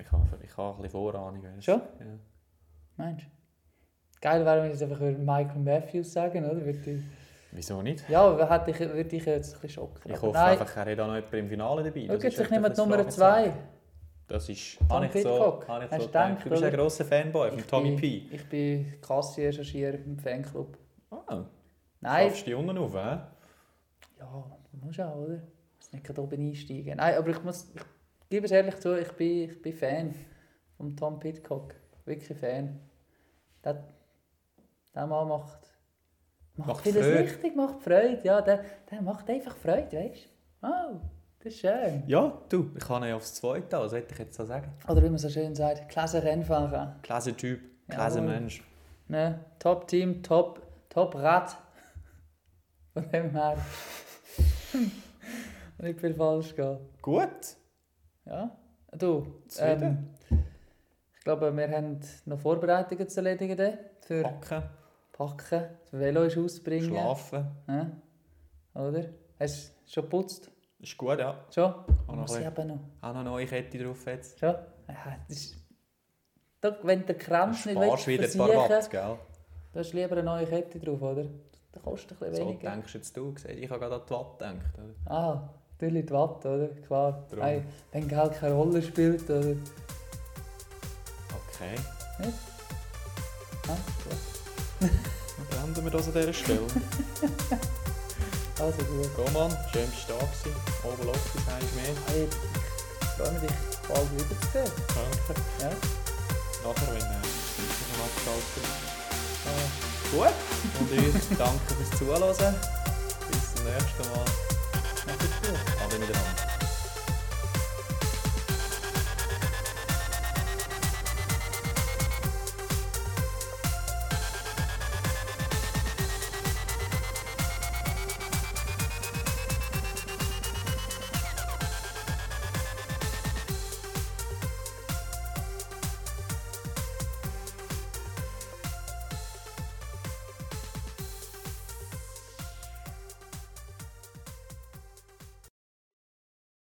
Ich habe, ich habe ein bisschen Vorahnung. du. Schon? Ja. Mensch. Geil wäre, wenn ich jetzt einfach über Michael Matthews sagen, oder? Würde Wieso nicht? ja, hätte ich, würde ich jetzt ein bisschen schocken. Ich hoffe nein, einfach, er hat auch noch jemand im Finale dabei. Schau Das jetzt, ich echt nehme die Nummer bisschen 2. Das ist, Tom ich so, ich Hast so du gedacht. Du bist ein grosser Fanboy von Tommy P. Ich bin Kassiererschassierer im Fanclub. Ah, Nein, schaffst du die unten auf, hä? ja, musst auch, oder? Du musst nicht oben einsteigen. Nein, aber ich muss, ich gebe es ehrlich zu, ich bin, ich bin Fan von Tom Pitcock. Wirklich Fan. Der, der Mann macht, macht, vieles Freude. richtig, macht Freude. Ja, der, der macht einfach Freude, weißt du? Oh, das ist schön. Ja, du, ich kann ja aufs Zweite, was hätte ich jetzt so sagen? Oder wie man so schön sagt, klasse Rennfahrer. Klasse Typ, klasse Jawohl. Mensch. Ne? Top Team, Top, Top Rad. Von dem her. Nicht viel falsch gehen. Gut, Ja. Du, ähm, ich glaube, wir haben noch Vorbereitungen zu erledigen für packen, Packen, das Velo ist auszubringen. schlafen. Ja. Oder? Hast du schon geputzt? Ist gut, ja. Schon? noch Muss ein ich aber noch. Auch noch eine neue Kette drauf jetzt. Schon? Ja, das ist... Da, wenn der Kranz nicht sparst wieder ein paar Watt, gell? du hast lieber eine neue Kette drauf, oder? Das kostet ein bisschen So weniger. denkst jetzt du. siehst. Ich habe gerade an die Watt gedacht. Oder? Ah, natürlich die Watt, oder? Klar. Hey, wenn Geld keine Rolle spielt, oder? Okay, Ah, gut. Dann beenden wir das an dieser Stelle. Also gut. Schön bist du da gewesen. Oben Office, eins mehr. Hey, ich freue mich, dich bald wiederzusehen. Danke. Ja? Nachher, wenn äh, ich noch abgeschaltet Äh, Gut. Und ich danke fürs Zuhören. Bis zum nächsten Mal. es. Ade miteinander.